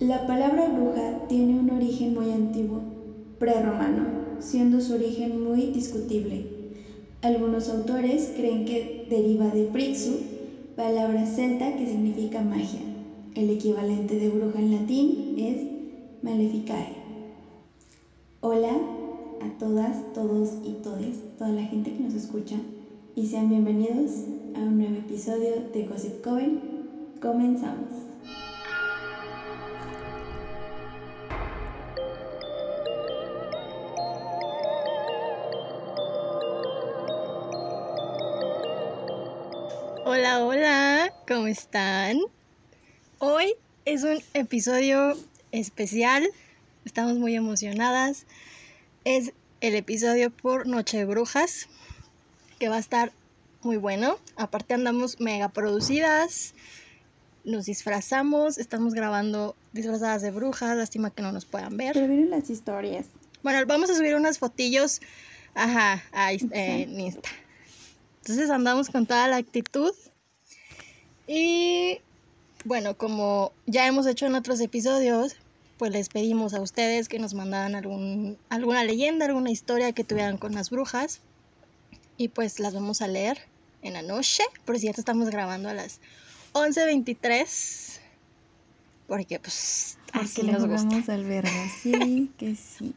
La palabra bruja tiene un origen muy antiguo, prerromano, siendo su origen muy discutible. Algunos autores creen que deriva de prixu, palabra celta que significa magia. El equivalente de bruja en latín es maleficae. Hola a todas, todos y todes, toda la gente que nos escucha, y sean bienvenidos a un nuevo episodio de Gossip Coven. Comenzamos. ¿Cómo están? Hoy es un episodio especial, estamos muy emocionadas. Es el episodio por Noche de Brujas, que va a estar muy bueno. Aparte andamos mega producidas, nos disfrazamos, estamos grabando disfrazadas de brujas, lástima que no nos puedan ver. Pero miren las historias. Bueno, vamos a subir unas fotillos, ajá, a Inst- eh, en Insta. Entonces andamos con toda la actitud. Y bueno, como ya hemos hecho en otros episodios, pues les pedimos a ustedes que nos mandaran algún, alguna leyenda, alguna historia que tuvieran con las brujas. Y pues las vamos a leer en la noche. Por cierto, estamos grabando a las 11.23. Porque pues así nos gusta. al verga, sí, que sí.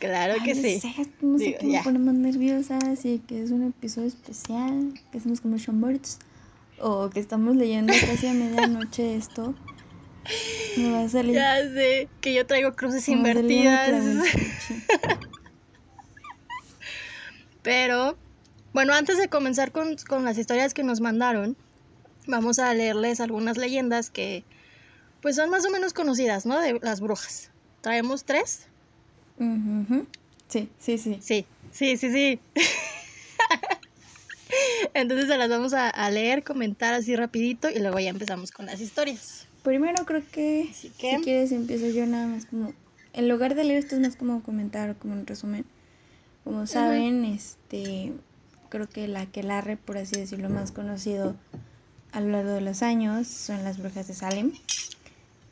Claro que Ay, no sí. sé, no sé Digo, qué me pone más nerviosa, así que es un episodio especial, que hacemos como Schomburts, o que estamos leyendo casi a medianoche esto. Me va a salir. Ya sé que yo traigo cruces invertidas. Pero, bueno, antes de comenzar con, con las historias que nos mandaron, vamos a leerles algunas leyendas que, pues, son más o menos conocidas, ¿no? De las brujas. ¿Traemos tres? Ujú. Sí, sí, sí. Sí, sí, sí, sí. Entonces se las vamos a, a leer, comentar así rapidito y luego ya empezamos con las historias. Primero creo que, Así que- si quieres empiezo yo nada más como, en lugar de leer esto es más como comentar o como un resumen. Como saben, este, creo que la aquelarre, por así decirlo, más conocido a lo largo de los años son las brujas de Salem,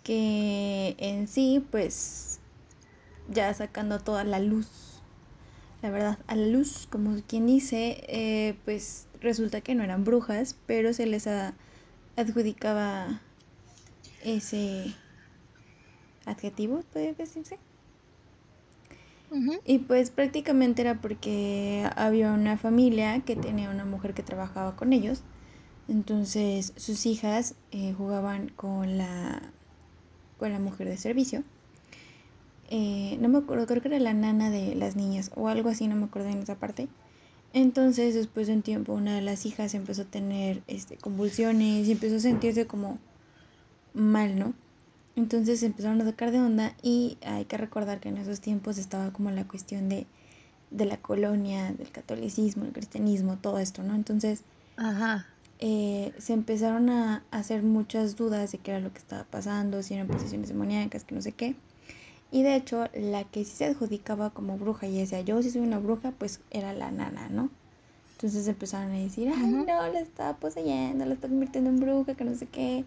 que en sí, pues, ya sacando toda la luz, la verdad, a la luz, como quien dice, eh, pues resulta que no eran brujas, pero se les a- adjudicaba ese adjetivo, puede decirse. Y pues prácticamente era porque había una familia que tenía una mujer que trabajaba con ellos. Entonces sus hijas eh, jugaban con la, con la mujer de servicio. Eh, no me acuerdo, creo que era la nana de las niñas o algo así, no me acuerdo en esa parte. Entonces después de un tiempo una de las hijas empezó a tener este, convulsiones y empezó a sentirse como mal, ¿no? Entonces se empezaron a sacar de onda y hay que recordar que en esos tiempos estaba como la cuestión de, de la colonia, del catolicismo, el cristianismo, todo esto, ¿no? Entonces Ajá. eh, se empezaron a hacer muchas dudas de qué era lo que estaba pasando, si eran posesiones demoníacas, que no sé qué. Y de hecho, la que sí se adjudicaba como bruja y decía, yo sí soy una bruja, pues era la nana, ¿no? Entonces empezaron a decir, ay, no, la está poseyendo, la está convirtiendo en bruja, que no sé qué.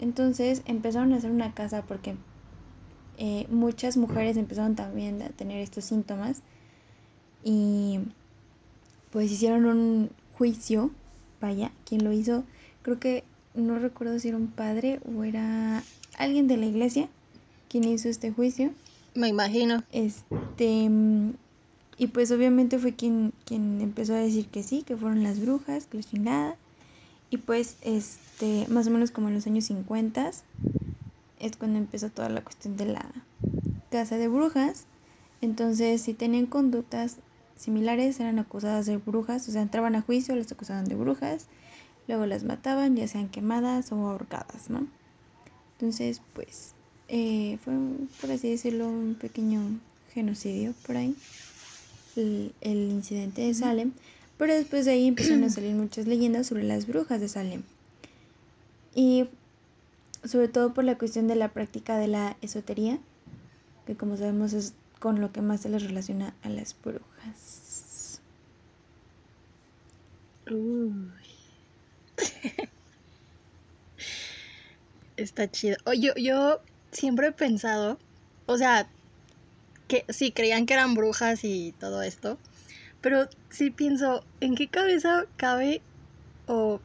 Entonces empezaron a hacer una casa porque eh, muchas mujeres empezaron también a tener estos síntomas y pues hicieron un juicio, vaya, quien lo hizo, creo que no recuerdo si era un padre o era alguien de la iglesia quien hizo este juicio. Me imagino. Este, y pues obviamente fue quien, quien empezó a decir que sí, que fueron las brujas, que la chingada. Y pues, este, más o menos como en los años 50 es cuando empezó toda la cuestión de la casa de brujas. Entonces, si tenían conductas similares, eran acusadas de brujas, o sea, entraban a juicio, las acusaban de brujas, luego las mataban, ya sean quemadas o ahorcadas, ¿no? Entonces, pues, eh, fue, por así decirlo, un pequeño genocidio por ahí, el, el incidente de Salem. Pero después de ahí empezaron a salir muchas leyendas sobre las brujas de Salem. Y sobre todo por la cuestión de la práctica de la esotería, que como sabemos es con lo que más se les relaciona a las brujas. Uy. Está chido. Oh, yo, yo siempre he pensado, o sea, que sí, creían que eran brujas y todo esto, pero sí pienso, ¿en qué cabeza cabe o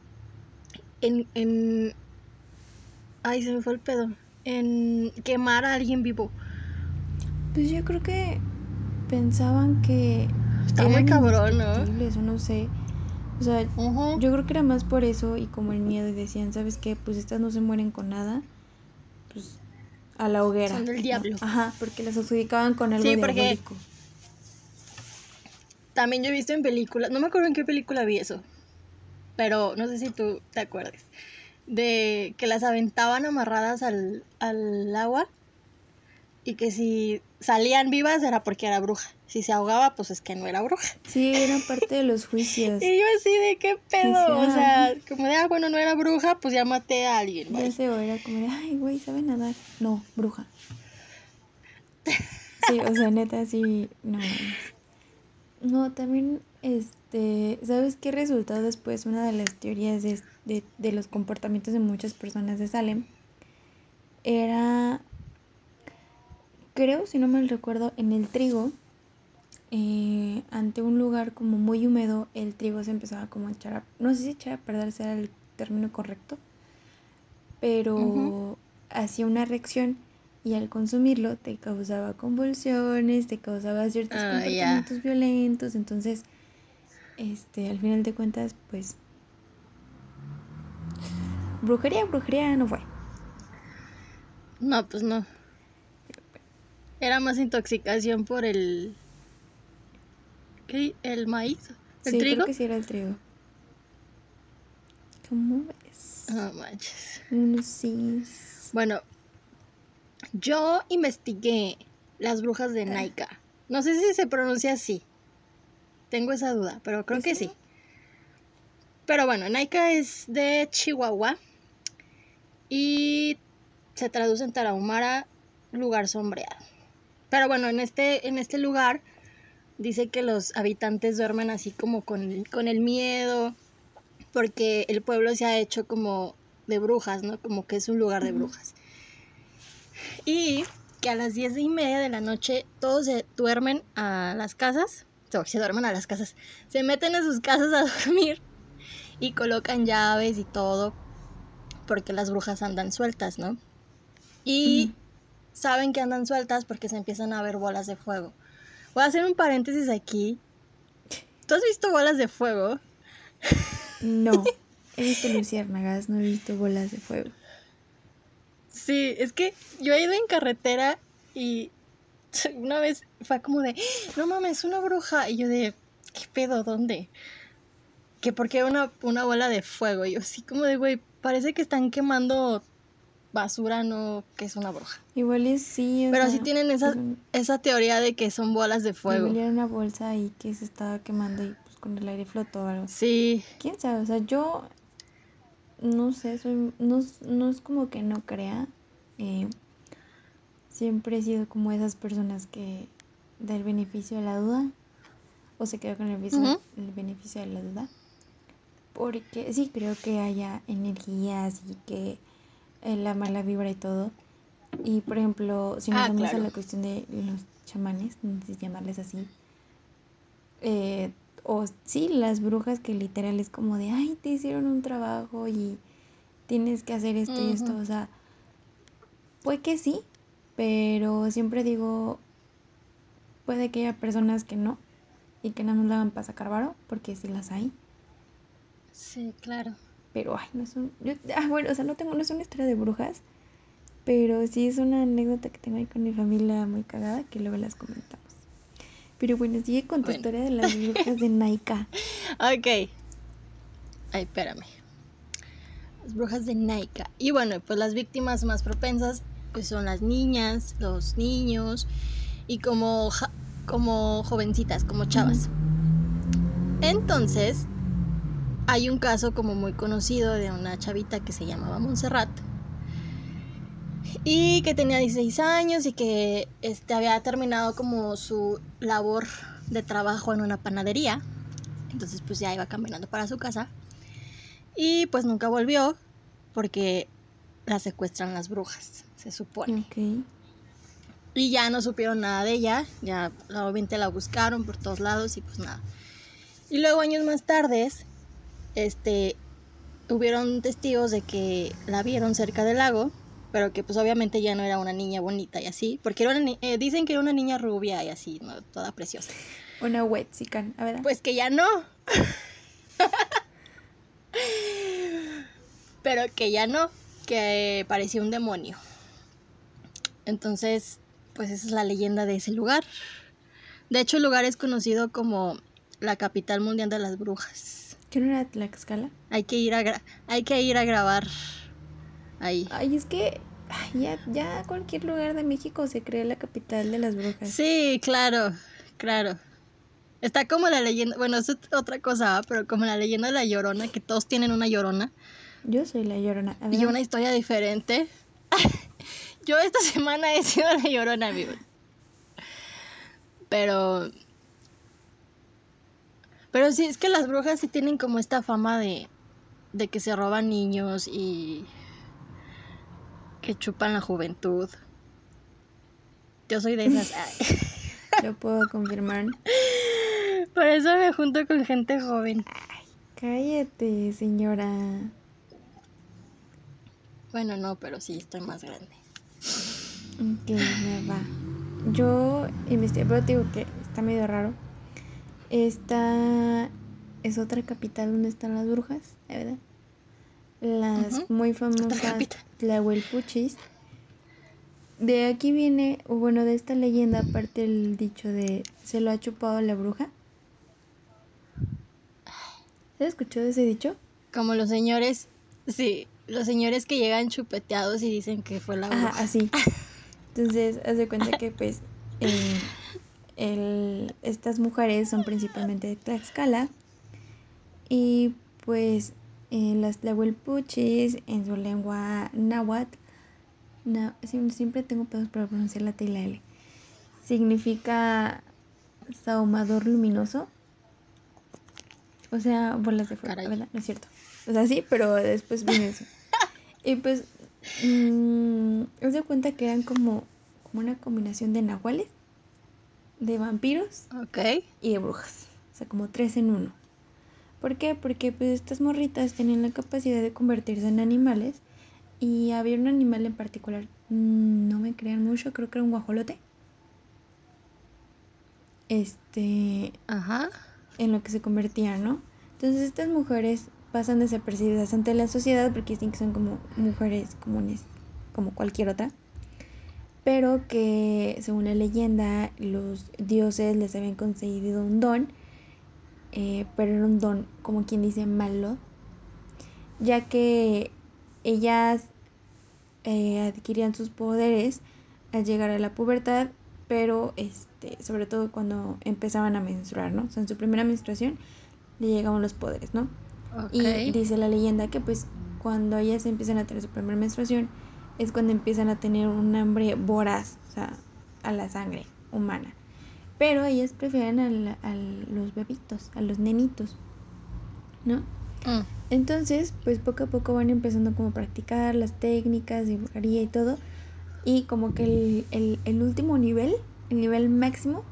en, en... Ay, se me fue el pedo. En quemar a alguien vivo. Pues yo creo que pensaban que... Está muy cabrón, ¿no? O no sé. O sea, yo creo que era más por eso y como el miedo y decían, ¿sabes qué? Pues estas no se mueren con nada. A la hoguera. Son del diablo. Ajá, porque las adjudicaban con algo sí, porque También yo he visto en películas, no me acuerdo en qué película vi eso, pero no sé si tú te acuerdas, de que las aventaban amarradas al, al agua y que si salían vivas era porque era bruja. Si se ahogaba, pues es que no era bruja. Sí, era parte de los juicios. y yo así de qué pedo. O sea, como de, ah, bueno, no era bruja, pues ya maté a alguien. Ya sé, era como de, ay, güey, ¿sabe nadar? No, bruja. Sí, o sea, neta, sí, no. No, también, este, ¿sabes qué resultó después? Una de las teorías de, de, de los comportamientos de muchas personas de Salem era creo, si no me recuerdo, en el trigo, eh, ante un lugar como muy húmedo, el trigo se empezaba como a echar a, no sé si echar a perder era el término correcto, pero hacía una reacción y al consumirlo te causaba convulsiones, te causaba ciertos ah, comportamientos violentos, entonces, este, al final de cuentas, pues, brujería, brujería no fue. No, pues no. Era más intoxicación por el. ¿Qué? ¿El maíz? ¿El sí, trigo? Creo que sí era el trigo. ¿Cómo ves? No manches. No, sí. Bueno, yo investigué las brujas de Naika. No sé si se pronuncia así. Tengo esa duda, pero creo que sí. Pero bueno, Naika es de Chihuahua y se traduce en Tarahumara, lugar sombreado. Pero bueno, en este, en este lugar dice que los habitantes duermen así como con, con el miedo, porque el pueblo se ha hecho como de brujas, ¿no? Como que es un lugar de brujas. Y que a las diez y media de la noche todos se duermen a las casas, o se duermen a las casas, se meten a sus casas a dormir y colocan llaves y todo, porque las brujas andan sueltas, ¿no? Y saben que andan sueltas porque se empiezan a ver bolas de fuego. Voy a hacer un paréntesis aquí. ¿Tú has visto bolas de fuego? No, he visto luciérnagas, no he visto bolas de fuego. Sí, es que yo he ido en carretera y una vez fue como de, no mames, una bruja. Y yo de, ¿qué pedo? ¿Dónde? Que porque una, una bola de fuego. Y yo así como de, güey, parece que están quemando basura no que es una bruja. Igual es sí. Pero sí tienen esa, esa teoría de que son bolas de fuego. Igual era una bolsa ahí que se estaba quemando y pues con el aire flotó algo. Sí. ¿Quién sabe? O sea, yo no sé, soy, no, no es como que no crea. Eh, siempre he sido como esas personas que da el beneficio de la duda o se queda con el beneficio, el beneficio de la duda. Porque sí creo que haya energías y que eh, la mala vibra y todo. Y por ejemplo, si nos ah, vamos a la cuestión de los chamanes, no sé si llamarles así, eh, o sí, las brujas que literal es como de, ay, te hicieron un trabajo y tienes que hacer esto y esto, o sea, puede que sí, pero siempre digo, puede que haya personas que no y que no nos la hagan para sacar varo, porque sí las hay. Sí, claro. Pero, ay, no es un... ah, bueno, o sea, no tengo, no es una historia de brujas, pero sí es una anécdota que tengo ahí con mi familia muy cagada que luego las comentamos. Pero bueno, sigue con tu historia de las brujas de Naika. ok. Ay, espérame. Las brujas de Naika. Y bueno, pues las víctimas más propensas pues son las niñas, los niños y como, como jovencitas, como chavas. Entonces, hay un caso como muy conocido de una chavita que se llamaba Montserrat y que tenía 16 años y que este, había terminado como su labor de trabajo en una panadería. Entonces pues ya iba caminando para su casa y pues nunca volvió porque la secuestran las brujas, se supone. Ok. Y ya no supieron nada de ella, ya obviamente la buscaron por todos lados y pues nada. Y luego años más tarde, este, hubieron testigos de que la vieron cerca del lago, pero que pues obviamente ya no era una niña bonita y así, porque era una eh, dicen que era una niña rubia y así, ¿no? toda preciosa. Una Wexican, a ver. Pues que ya no. Pero que ya no, que parecía un demonio. Entonces, pues esa es la leyenda de ese lugar. De hecho, el lugar es conocido como la capital mundial de las brujas. ¿Qué no era Tlaxcala? Hay que ir a, gra- hay que ir a grabar ahí. Ay, es que ay, ya, ya cualquier lugar de México se cree la capital de las brujas. Sí, claro, claro. Está como la leyenda, bueno, eso es otra cosa, ¿va? pero como la leyenda de la llorona, que todos tienen una llorona. Yo soy la llorona. A ver, y una historia diferente. Yo esta semana he sido la llorona, amigos. Pero. Pero sí, es que las brujas sí tienen como esta fama de. de que se roban niños y. que chupan la juventud. Yo soy de esas. Ay. lo puedo confirmar. Por eso me junto con gente joven. Cállate, señora. Bueno, no, pero sí estoy más grande. Ok, me va. Yo investigué, pero te digo que está medio raro. Esta es otra capital donde están las brujas, ¿de verdad? Las muy famosas. Tlahuelpuchis. De aquí viene, o bueno, de esta leyenda, aparte el dicho de se lo ha chupado la bruja. ¿Has escuchado ese dicho? Como los señores, sí, los señores que llegan chupeteados y dicen que fue la Ajá, bruja. así. Entonces, haz de cuenta que pues eh, el- estas mujeres son principalmente de Tlaxcala y pues eh, las Tlahuelpuchis en su lengua náhuatl, na- siempre, tengo pedos para pronunciar la T y la L, significa sahumador luminoso, o sea, bolas de fuego. ¿verdad? No es cierto. O sea, sí, pero después viene eso. Y pues, mmm, haz de cuenta que eran como, como una combinación de nahuales, de vampiros Ok. y de brujas. O sea, como tres en uno. ¿Por qué? Porque pues estas morritas tenían la capacidad de convertirse en animales. Y había un animal en particular, mm, no me crean mucho, creo que era un guajolote. Este, Ajá. en lo que se convertían, ¿no? Entonces estas mujeres pasan desapercibidas ante la sociedad porque dicen que son como mujeres comunes, como cualquier otra, pero que según la leyenda los dioses les habían concedido un don, eh, pero era un don, como quien dice, malo, ya que ellas eh, adquirían sus poderes al llegar a la pubertad, pero este, sobre todo cuando empezaban a menstruar, ¿no? O sea, en su primera menstruación le llegaban los poderes, ¿no? Y dice la leyenda que pues cuando ellas empiezan a tener su primera menstruación es cuando empiezan a tener un hambre voraz, o sea, a la sangre humana. Pero ellas prefieren a, la- a los bebitos, a los nenitos, ¿no? Mm, Entonces, pues poco a poco van empezando como a practicar las técnicas de brujería y todo. Y como que el, el, el último nivel, el nivel máximo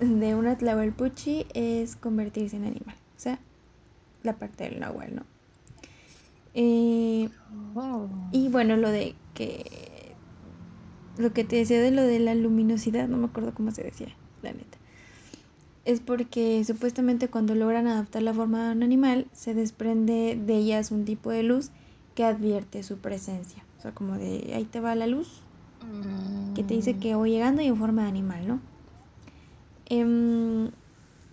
de una Tlahuelpuchi es convertirse en animal. O sea, la parte del nahual, ¿no? Eh, y bueno, lo de que... Lo que te decía de lo de la luminosidad, no me acuerdo cómo se decía, la neta. Es porque supuestamente cuando logran adaptar la forma de un animal, se desprende de ellas un tipo de luz que advierte su presencia. O sea, como de ahí te va la luz, que te dice que voy llegando y en forma de animal, ¿no? Em,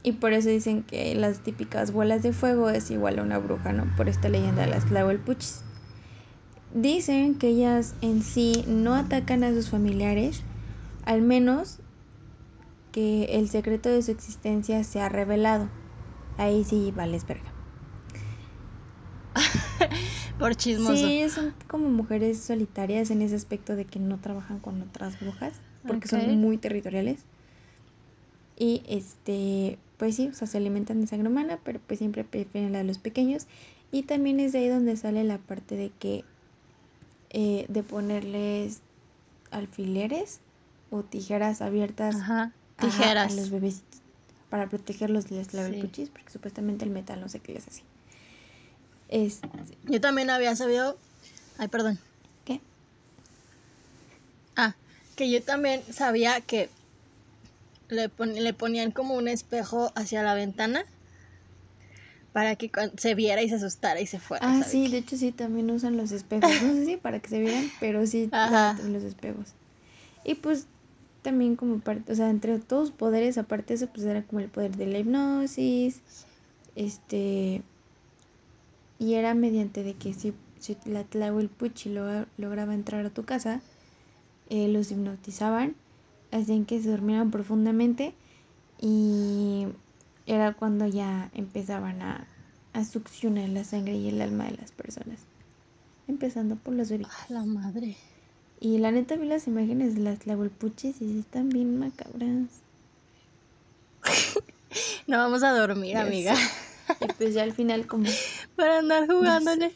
y por eso dicen que las típicas bolas de fuego es igual a una bruja, ¿no? Por esta leyenda de las Tlahuelpuchis. Dicen que ellas en sí no atacan a sus familiares, al menos que el secreto de su existencia se ha revelado. Ahí sí vales verga. Por chismoso. Sí, son como mujeres solitarias en ese aspecto de que no trabajan con otras brujas, porque son muy territoriales. Y este, pues sí, o sea, se alimentan de sangre humana, pero pues siempre prefieren la de los pequeños. Y también es de ahí donde sale la parte de que eh, de ponerles alfileres o tijeras abiertas Ajá. Tijeras. a los bebecitos para protegerlos de las Sí. clavelpuchis, porque supuestamente el metal no sé qué les hacía. Este, Yo también había sabido. Ay, perdón. ¿Qué? Ah, que yo también sabía que le, pon- le ponían como un espejo hacia la ventana para que se viera y se asustara y se fuera. Ah, ¿sabe sí, de hecho sí, también usan los espejos. No sé si para que se vieran, pero sí los espejos. Y pues también como parte, o sea, entre todos los poderes, aparte de eso, pues era como el poder de la hipnosis, este, y era mediante de que si, si la Tlahuelpuchi lo, lograba entrar a tu casa, eh, los hipnotizaban, hacían que se durmieran profundamente y era cuando ya empezaban a, a succionar la sangre y el alma de las personas. Empezando por los bebitos. Ah, la madre. Y la neta vi las imágenes de las tlahuelpuches y están bien macabras. No vamos a dormir, amiga. Y pues ya al final como... Para andar jugándole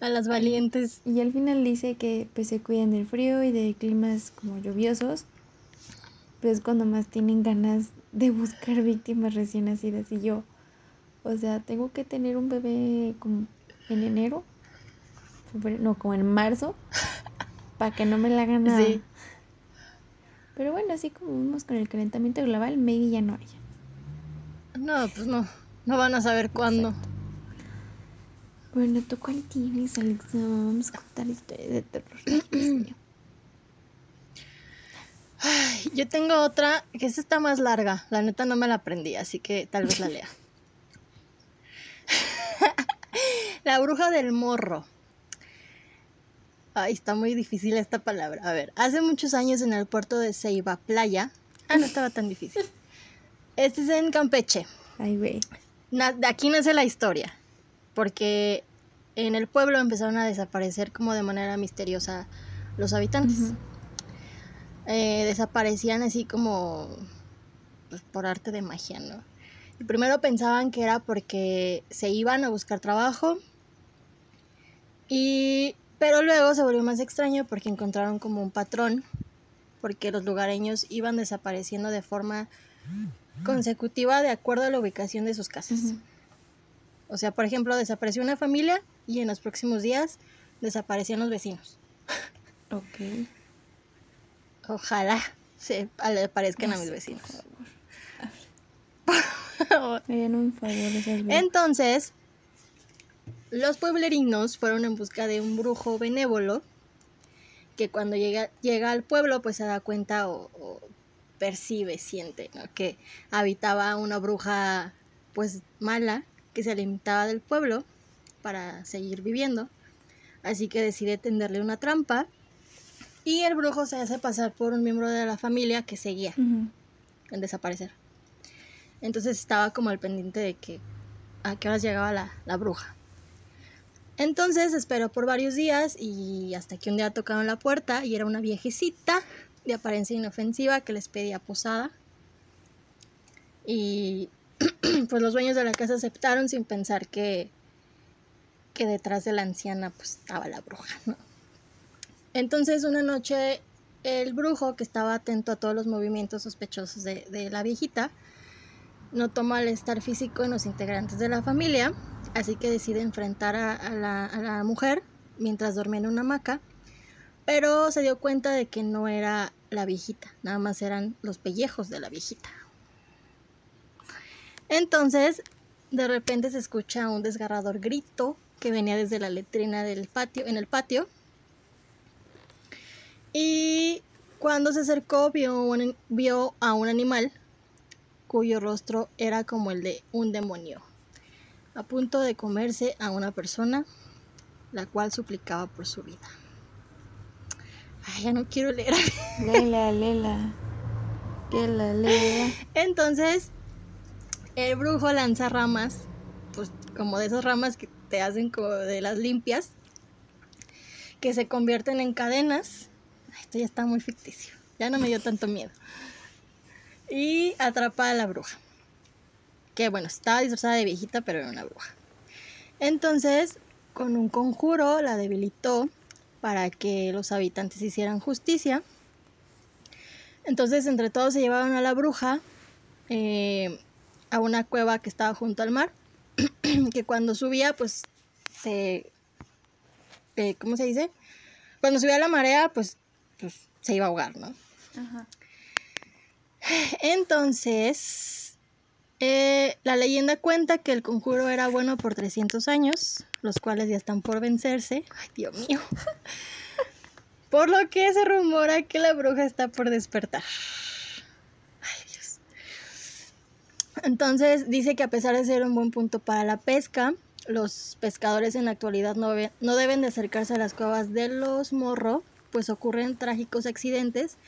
a las valientes. Y al final dice que pues se cuidan del frío y de climas como lluviosos. Pues cuando más tienen ganas de buscar víctimas recién nacidas. Y yo, o sea, tengo que tener un bebé como en enero. no, como en marzo. Para que no me la hagan nada. Sí. Pero bueno, así como vimos con el calentamiento global, maybe ya no haya. No, pues no. No van a saber cuándo. Bueno, ¿tú cuál tienes, Alexa? Vamos a contar historias de terror. Ay, yo tengo otra que esta está más larga. La neta no me la aprendí, así que tal vez la lea. la bruja del morro. Ay, está muy difícil esta palabra. A ver, hace muchos años en el puerto de Ceiba Playa. Ah, no estaba tan difícil. Este es en Campeche. Ay, güey. De aquí nace la historia, porque en el pueblo empezaron a desaparecer como de manera misteriosa los habitantes. Ujú. Eh, desaparecían así como pues, por arte de magia, ¿no? Y primero pensaban que era porque se iban a buscar trabajo, y, pero luego se volvió más extraño porque encontraron como un patrón, porque los lugareños iban desapareciendo de forma consecutiva de acuerdo a la ubicación de sus casas. O sea, por ejemplo, desapareció una familia y en los próximos días desaparecían los vecinos. Ok. Ojalá se le aparezcan a mis vecinos. Por favor. Un favor. Entonces, los pueblerinos fueron en busca de un brujo benévolo que cuando llega, llega al pueblo pues se da cuenta o, o percibe, siente ¿no? que habitaba una bruja pues mala que se alimentaba del pueblo para seguir viviendo. Así que decide tenderle una trampa y el brujo se hace pasar por un miembro de la familia que seguía Ujú. en desaparecer. Entonces estaba como al pendiente de que a qué horas llegaba la, la bruja. Entonces esperó por varios días y hasta que un día tocaron la puerta y era una viejecita de apariencia inofensiva que les pedía posada. Y pues los dueños de la casa aceptaron sin pensar que, que detrás de la anciana pues estaba la bruja, ¿no? Entonces una noche el brujo, que estaba atento a todos los movimientos sospechosos de, la viejita, notó malestar físico en los integrantes de la familia, así que decide enfrentar a, a la, a la mujer mientras dormía en una hamaca, pero se dio cuenta de que no era la viejita, nada más eran los pellejos de la viejita. Entonces, de repente se escucha un desgarrador grito que venía desde la letrina del patio, en el patio. Y cuando se acercó vio, un- vio a un animal cuyo rostro era como el de un demonio, a punto de comerse a una persona, la cual suplicaba por su vida. Ay, ya no quiero leer. Lela, lela. Que la lea. Entonces, el brujo lanza ramas, pues como de esas ramas que te hacen como de las limpias, que se convierten en cadenas. Esto ya está muy ficticio, ya no me dio tanto miedo. Y atrapa a la bruja. Que bueno, estaba disfrazada de viejita, pero era una bruja. Entonces, con un conjuro la debilitó para que los habitantes hicieran justicia. Entonces entre todos se llevaron a la bruja eh, a una cueva que estaba junto al mar, que cuando subía pues se... Eh, ¿Cómo se dice? Cuando subía la marea pues, pues se iba a ahogar, ¿no? Ajá. Entonces, eh, la leyenda cuenta que el conjuro era bueno por 300 años, los cuales ya están por vencerse. Ay, Dios mío. Por lo que se rumora que la bruja está por despertar. Ay, Dios. Entonces dice que a pesar de ser un buen punto para la pesca, los pescadores en la actualidad no, no deben de acercarse a las cuevas de los morro, pues ocurren trágicos accidentes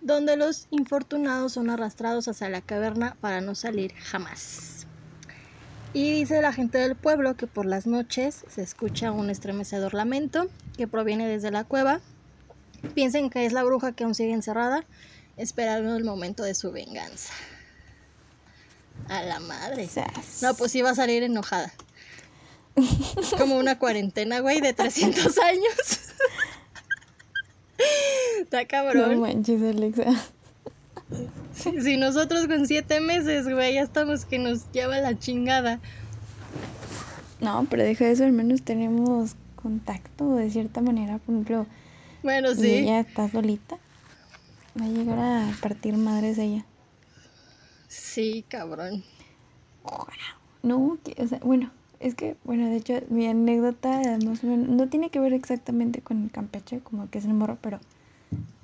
donde los infortunados son arrastrados hacia la caverna para no salir jamás. Y dice la gente del pueblo que por las noches se escucha un estremecedor lamento que proviene desde la cueva. Piensen que es la bruja que aún sigue encerrada, esperando el momento de su venganza. A la madre. No, pues iba a salir enojada. Como una cuarentena, güey, de 300 años. Está cabrón. No manches, Alexa. Si, nosotros con siete meses, güey, ya estamos que nos lleva la chingada. No, pero deja de eso, al menos tenemos contacto de cierta manera. Por ejemplo, bueno, sí. ella está solita. Va a llegar a partir madres ella. Sí, cabrón. No, o sea, bueno, es que, bueno, de hecho, mi anécdota no tiene que ver exactamente con Campeche, como que es el morro, pero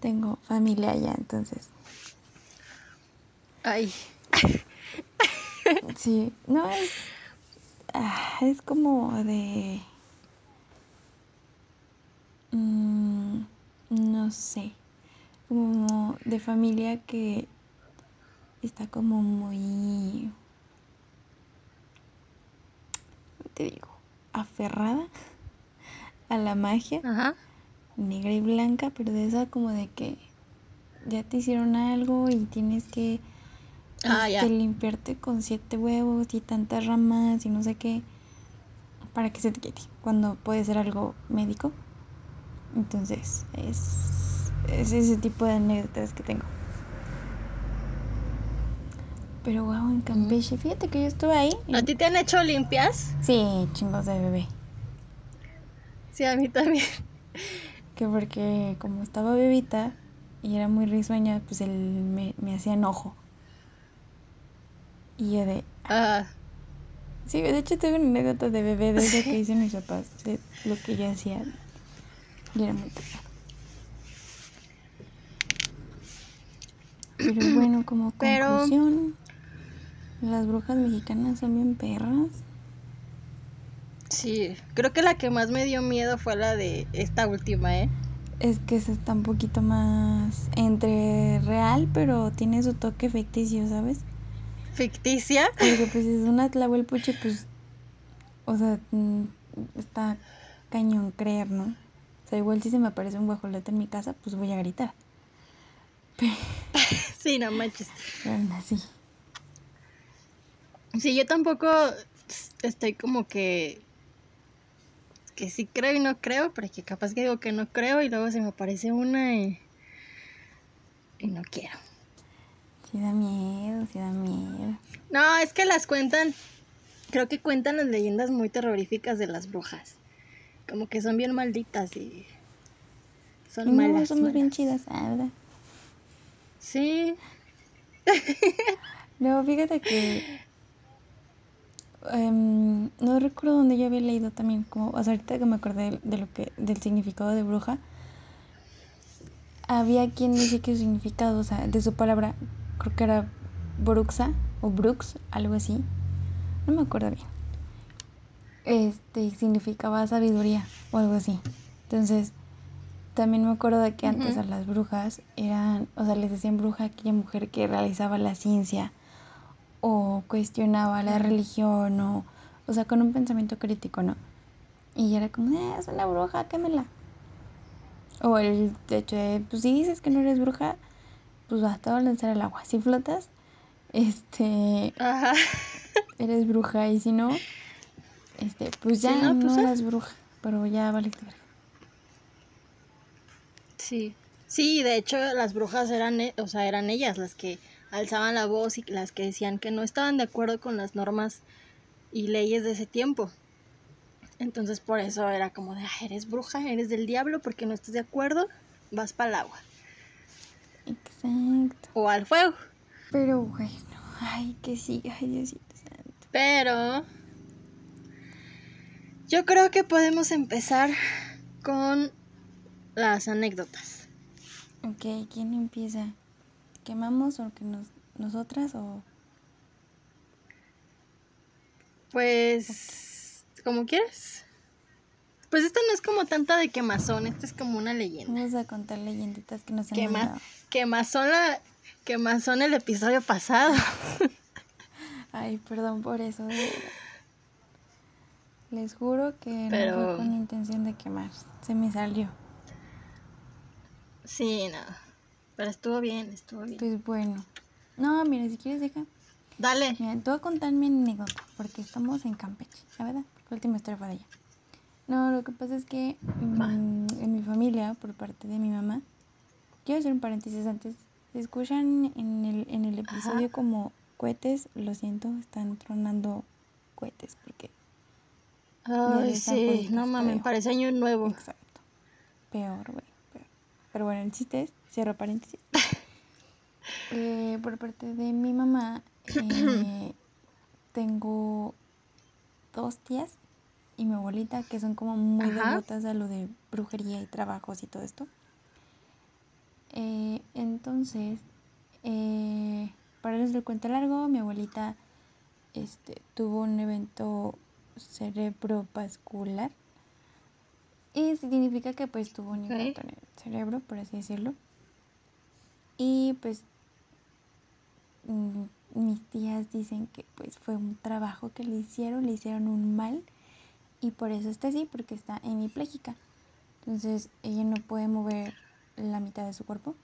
tengo familia allá, entonces. Ay. Sí, no es. Ah, es como de. Mm, no sé. Como de familia que está como muy. Te digo, aferrada a la magia. Ajá negra y blanca, pero de esa como de que ya te hicieron algo y tienes que ah, este, limpiarte con siete huevos y tantas ramas y no sé qué para que se te quite cuando puede ser algo médico. Entonces, es, es ese tipo de anécdotas que tengo. Pero wow, en Campeche, fíjate que yo estuve ahí. ¿A ti te han hecho limpias? Sí, chingos de bebé. Sí, a mí también que porque como estaba bebita y era muy risueña, pues él me, hacía enojo. Y yo de... Ah. Sí, de hecho tengo una anécdota de bebé de eso que dicen mis papás, de lo que yo hacía. Y era muy Pero bueno, como conclusión, las brujas mexicanas son bien perras. Sí, creo que la que más me dio miedo fue la de esta última, ¿eh? Es que esa está un poquito más entre real, pero tiene su toque ficticio, ¿sabes? ¿Ficticia? Porque pues es una Tlahuelpuche, pues, o sea, mm, está cañón creer, ¿no? O sea, igual si se me aparece un guajolote en mi casa, pues voy a gritar. sí, no manches. Pero así. Sí, yo tampoco estoy como que que sí creo y no creo, pero que capaz que digo que no creo y luego se me aparece una y, y no quiero. Sí da miedo, sí da miedo. No, es que las cuentan, creo que cuentan las leyendas muy terroríficas de las brujas. Como que son bien malditas y son no, malas. Son bien chidas, ¿verdad? Sí. no, fíjate que Em, no recuerdo dónde yo había leído también, como, o sea, ahorita que me acordé de lo que, del significado de bruja, había quien dice que su significado, o sea, de su palabra, creo que era bruxa o brux, algo así, no me acuerdo bien. Este significaba sabiduría o algo así. Entonces, también me acuerdo de que antes a las brujas eran, o sea, les decían bruja aquella mujer que realizaba la ciencia o cuestionaba la religión o, o sea, con un pensamiento crítico, ¿no? Y era como, eh, es una bruja, quémela. O el hecho de, pues si dices que no eres bruja, pues basta lanzar al agua. Si flotas, este, eres bruja y si no, este, pues ya no, pues, eres bruja, pero ya vale Sí. Sí, de hecho las brujas eran, e- o sea, eran ellas las que alzaban la voz y las que decían que no estaban de acuerdo con las normas y leyes de ese tiempo. Entonces por eso era como de, "Ah, eres bruja, eres del diablo, porque no estás de acuerdo, vas para el agua Exacto. o al fuego. Pero bueno, ay, que sí, ay, Diosito santo. Pero yo creo que podemos empezar con las anécdotas. Ok, ¿quién empieza? ¿Quemamos o que nos, nosotras o...? Pues, como quieras. Pues esta no es como tanta de quemazón, esta es como una leyenda. Vamos a contar leyenditas que nos han Quema, mandado. quemazón la, quemazón el episodio pasado. Ay, perdón por eso. Les juro que no fue con intención de quemar. Se me salió. Sí, no. Pero estuvo bien, estuvo bien. Pues bueno. No, mira, si quieres deja. Dale. Mira, te voy a contar mi anécdota, porque estamos en Campeche, la verdad, porque la última historia fue de allá. No, lo que pasa es que mm, en mi familia, por parte de mi mamá, quiero hacer un paréntesis antes. Si escuchan en el, en el episodio Ajá. como cohetes, lo siento, están tronando cohetes, porque Ay, sí, no mames, parece año nuevo. Exacto. Peor, güey. Pero bueno, el chiste es, cierro paréntesis. Eh, por parte de mi mamá, eh, tengo dos tías y mi abuelita que son como muy Ajá. devotas a lo de brujería y trabajos y todo esto. Eh, entonces, para no el cuento largo, mi abuelita este, tuvo un evento cerebrovascular. Y significa que pues tuvo un infarto en el cerebro, por así decirlo. Y pues mm, mis tías dicen que pues fue un trabajo que le hicieron, le hicieron un mal y por eso está así, porque está hemipléjica. Entonces ella no puede mover la mitad de su cuerpo,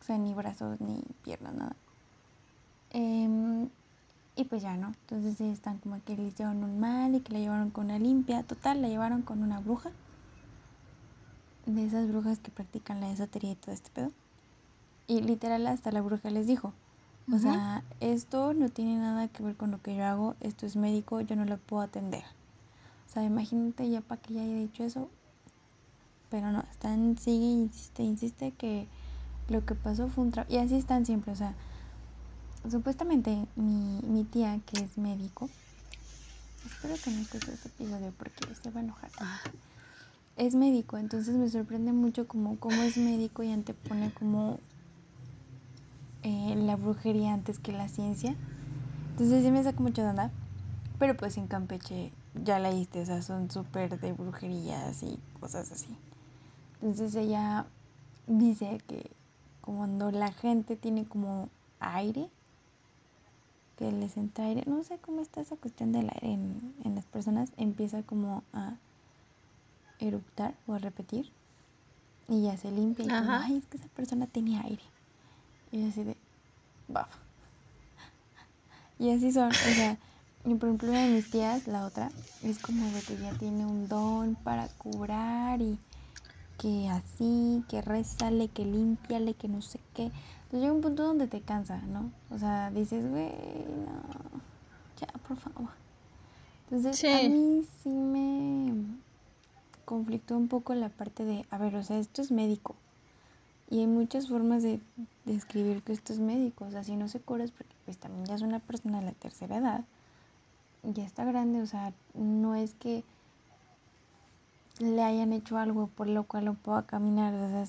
o sea, ni brazos, ni piernas, nada. Em, y pues ya no, entonces están como que le hicieron un mal y que la llevaron con una limpia. Total, la llevaron con una bruja. De esas brujas que practican la esotería y todo este pedo. Y literal hasta la bruja les dijo, o sea, esto no tiene nada que ver con lo que yo hago, esto es médico, yo no lo puedo atender. O sea, imagínate ya para que ella haya dicho eso. Pero no, están, sigue, insiste, insiste que lo que pasó fue un trabajo. Y así están siempre, o sea, supuestamente mi, mi tía, que es médico, espero que no escuche este episodio porque se va a enojar. Es médico, entonces me sorprende mucho como cómo es médico y antepone como eh, la brujería antes que la ciencia. Entonces sí me saca mucho de onda. Pero pues en Campeche ya la viste, o sea, son súper de brujerías y cosas así. Entonces ella dice que cuando la gente tiene como aire, que les entra aire, no sé cómo está esa cuestión del aire en, en las personas, empieza como a eruptar o a repetir y ya se limpia y como, ay, es que esa persona tenía aire. Y así de, baf. Y así son, o sea, y por ejemplo una de mis tías, la otra, es como de que ya tiene un don para curar y que así, que rézale, que límpiale, que no sé qué. Entonces llega un punto donde te cansa, ¿no? O sea, dices, güey, no, ya, por favor. Entonces a mí sí me conflictó un poco la parte de, a ver, o sea, esto es médico. Y hay muchas formas de describir que esto es médico. O sea, si no se cura es porque pues también ya es una persona de la tercera edad. Ya está grande, o sea, no es que le hayan hecho algo por lo cual no pueda caminar. O sea,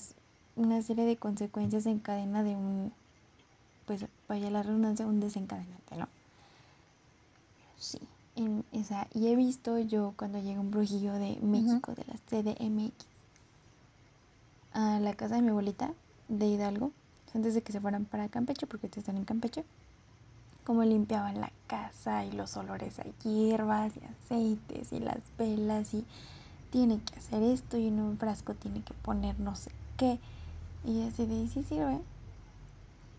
una serie de consecuencias en cadena de un, pues vaya la redundancia, un desencadenante, ¿no? Sí. En- sea, y he visto yo cuando llega un brujillo de México, de la CDMX, a la casa de mi abuelita de Hidalgo, antes de que se fueran para Campeche, porque ustedes están en Campeche, cómo limpiaban la casa y los olores a hierbas y aceites y las velas y tiene que hacer esto y en un frasco tiene que poner no sé qué. Y así de, sí sirve.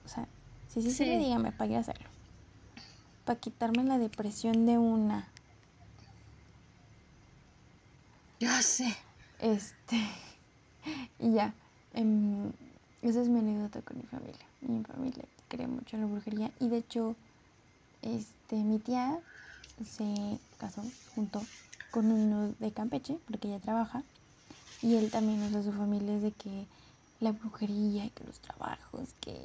O sea, si sí, Sí. sirve, dígame, para qué hacerlo. Para quitarme la depresión de una. Ya sé. Este. Y ya. em, esa es mi anécdota con mi familia. Mi familia cree mucho en la brujería y de hecho, este, mi tía se casó junto con uno de Campeche, porque ella trabaja, y él también, o sea, su familia es de que la brujería y que los trabajos, que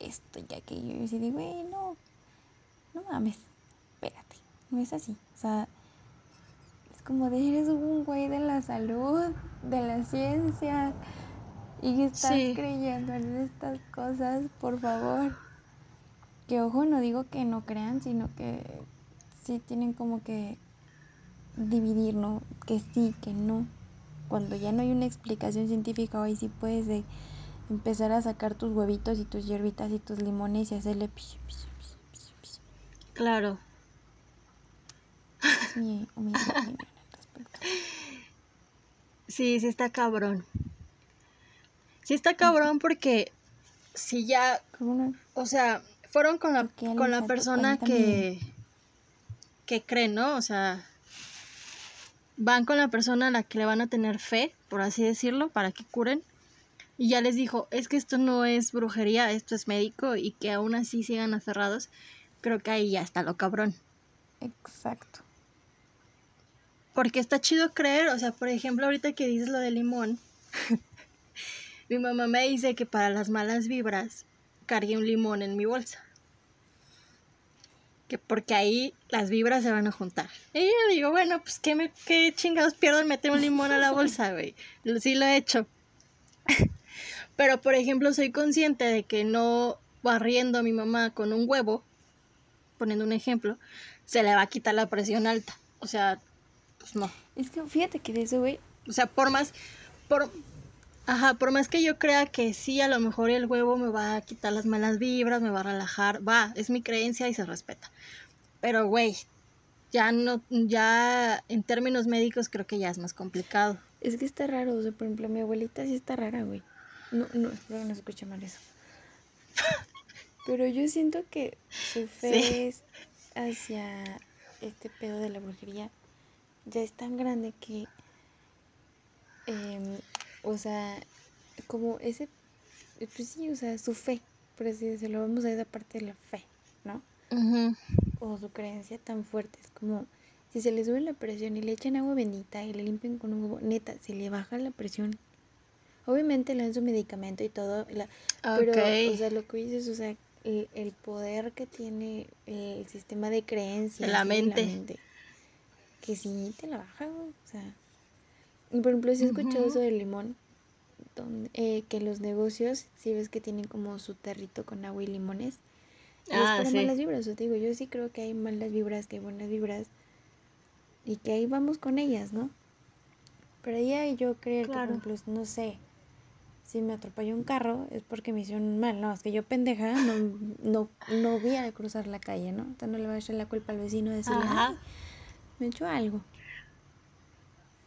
esto y aquello. Y yo digo, güey, no, no mames, espérate, no es así. O sea, es como de eres un güey de la salud, de la ciencia, y estás creyendo en estas cosas, por favor. Que ojo, no digo que no crean, sino que sí tienen como que dividir, ¿no? Que sí, que no. Cuando ya no hay una explicación científica, ahí sí puedes de empezar a sacar tus huevitos y tus hierbitas y tus limones y hacerle Claro. Es mi humilde opinión al respecto. Sí, sí está cabrón. Sí está cabrón porque si ya, o sea, fueron con la, con la persona que, que cree, ¿no? O sea, van con la persona a la que le van a tener fe, por así decirlo, para que curen. Y ya les dijo, es que esto no es brujería, esto es médico y que aún así sigan aferrados, creo que ahí ya está lo cabrón. Exacto. Porque está chido creer, o sea, por ejemplo, ahorita que dices lo de limón, mi mamá me dice que para las malas vibras cargue un limón en mi bolsa. Que porque ahí las vibras se van a juntar. Y yo digo, bueno, pues qué, me, qué chingados pierdo en meter un limón a la bolsa, güey. Sí lo he hecho. Pero, por ejemplo, soy consciente de que no barriendo a mi mamá con un huevo, poniendo un ejemplo, se le va a quitar la presión alta. O sea, pues no. Es que fíjate que de eso, güey. O sea, por más, por, ajá, por más que yo crea que sí, a lo mejor el huevo me va a quitar las malas vibras, me va a relajar, va, es mi creencia y se respeta. Pero, güey, ya no, ya en términos médicos creo que ya es más complicado. Es que está raro, o sea, por ejemplo, mi abuelita sí está rara, güey. No, no, espero que no se escuche mal eso. Pero yo siento que su fe es hacia este pedo de la brujería ya es tan grande que, em, o sea, como ese, pues sí, o sea, su fe, por así decirlo, vamos a esa parte de la fe, ¿no? O su creencia tan fuerte, es como si se le sube la presión y le echan agua bendita y le limpian con un huevo, neta, se le baja la presión Obviamente le dan su medicamento y todo, pero, o sea, lo que dices, o sea, el, poder que tiene el sistema de creencias. La mente. que sí te la baja, o sea. Por ejemplo, si he escuchado eso del limón, donde, eh, que los negocios, si ves que tienen como su territo con agua y limones, ah, es para malas vibras. O te digo, yo sí creo que hay malas vibras, que hay buenas vibras, y que ahí vamos con ellas, ¿no? Pero ahí yo creo que, por ejemplo, no sé, si me atropelló un carro es porque me hicieron mal, no, es que yo pendeja no, no, no vi a cruzar la calle, ¿no? Entonces no le voy a echar la culpa al vecino de decirle, me echó algo.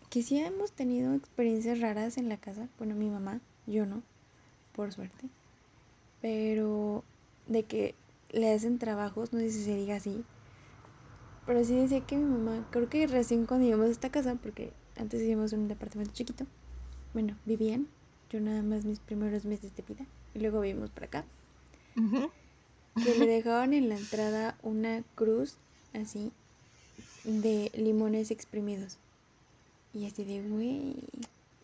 Que sí hemos tenido experiencias raras en la casa, bueno, mi mamá, yo no, por suerte, pero de que le hacen trabajos, no sé si se diga así, pero sí decía que mi mamá, creo que recién cuando íbamos a esta casa, porque antes vivíamos en un departamento chiquito, bueno, vivían yo nada más mis primeros meses de vida y luego vivimos para acá. Que le dejaban en la entrada una cruz así de limones exprimidos. Y así de, güey,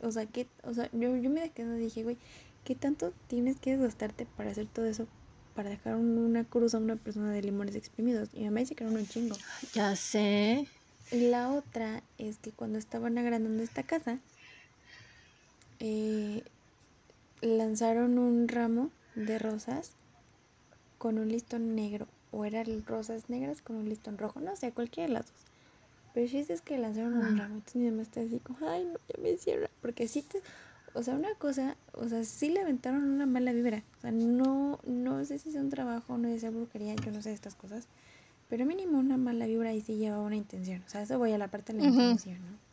o sea, que, o sea, yo, yo me quedé y dije, güey, ¿qué tanto tienes que desgastarte para hacer todo eso? Para dejar una cruz a una persona de limones exprimidos. Y a mí dice que era un chingo. Ya sé. La otra es que cuando estaban agrandando esta casa, eh, lanzaron un ramo de rosas con un listón negro o eran rosas negras con un listón rojo, no sé, cualquiera de las dos. Pero si es que lanzaron un ramo, entonces mi mamá está así como, ay, no, ya me hicieron, porque sí te, o sea, una cosa, o sea, sí le aventaron una mala vibra, o sea, no, no sé si es un trabajo, no es brujería, yo no sé estas cosas, pero mínimo una mala vibra y sí llevaba una intención, o sea, eso voy a la parte de la intención, ¿no?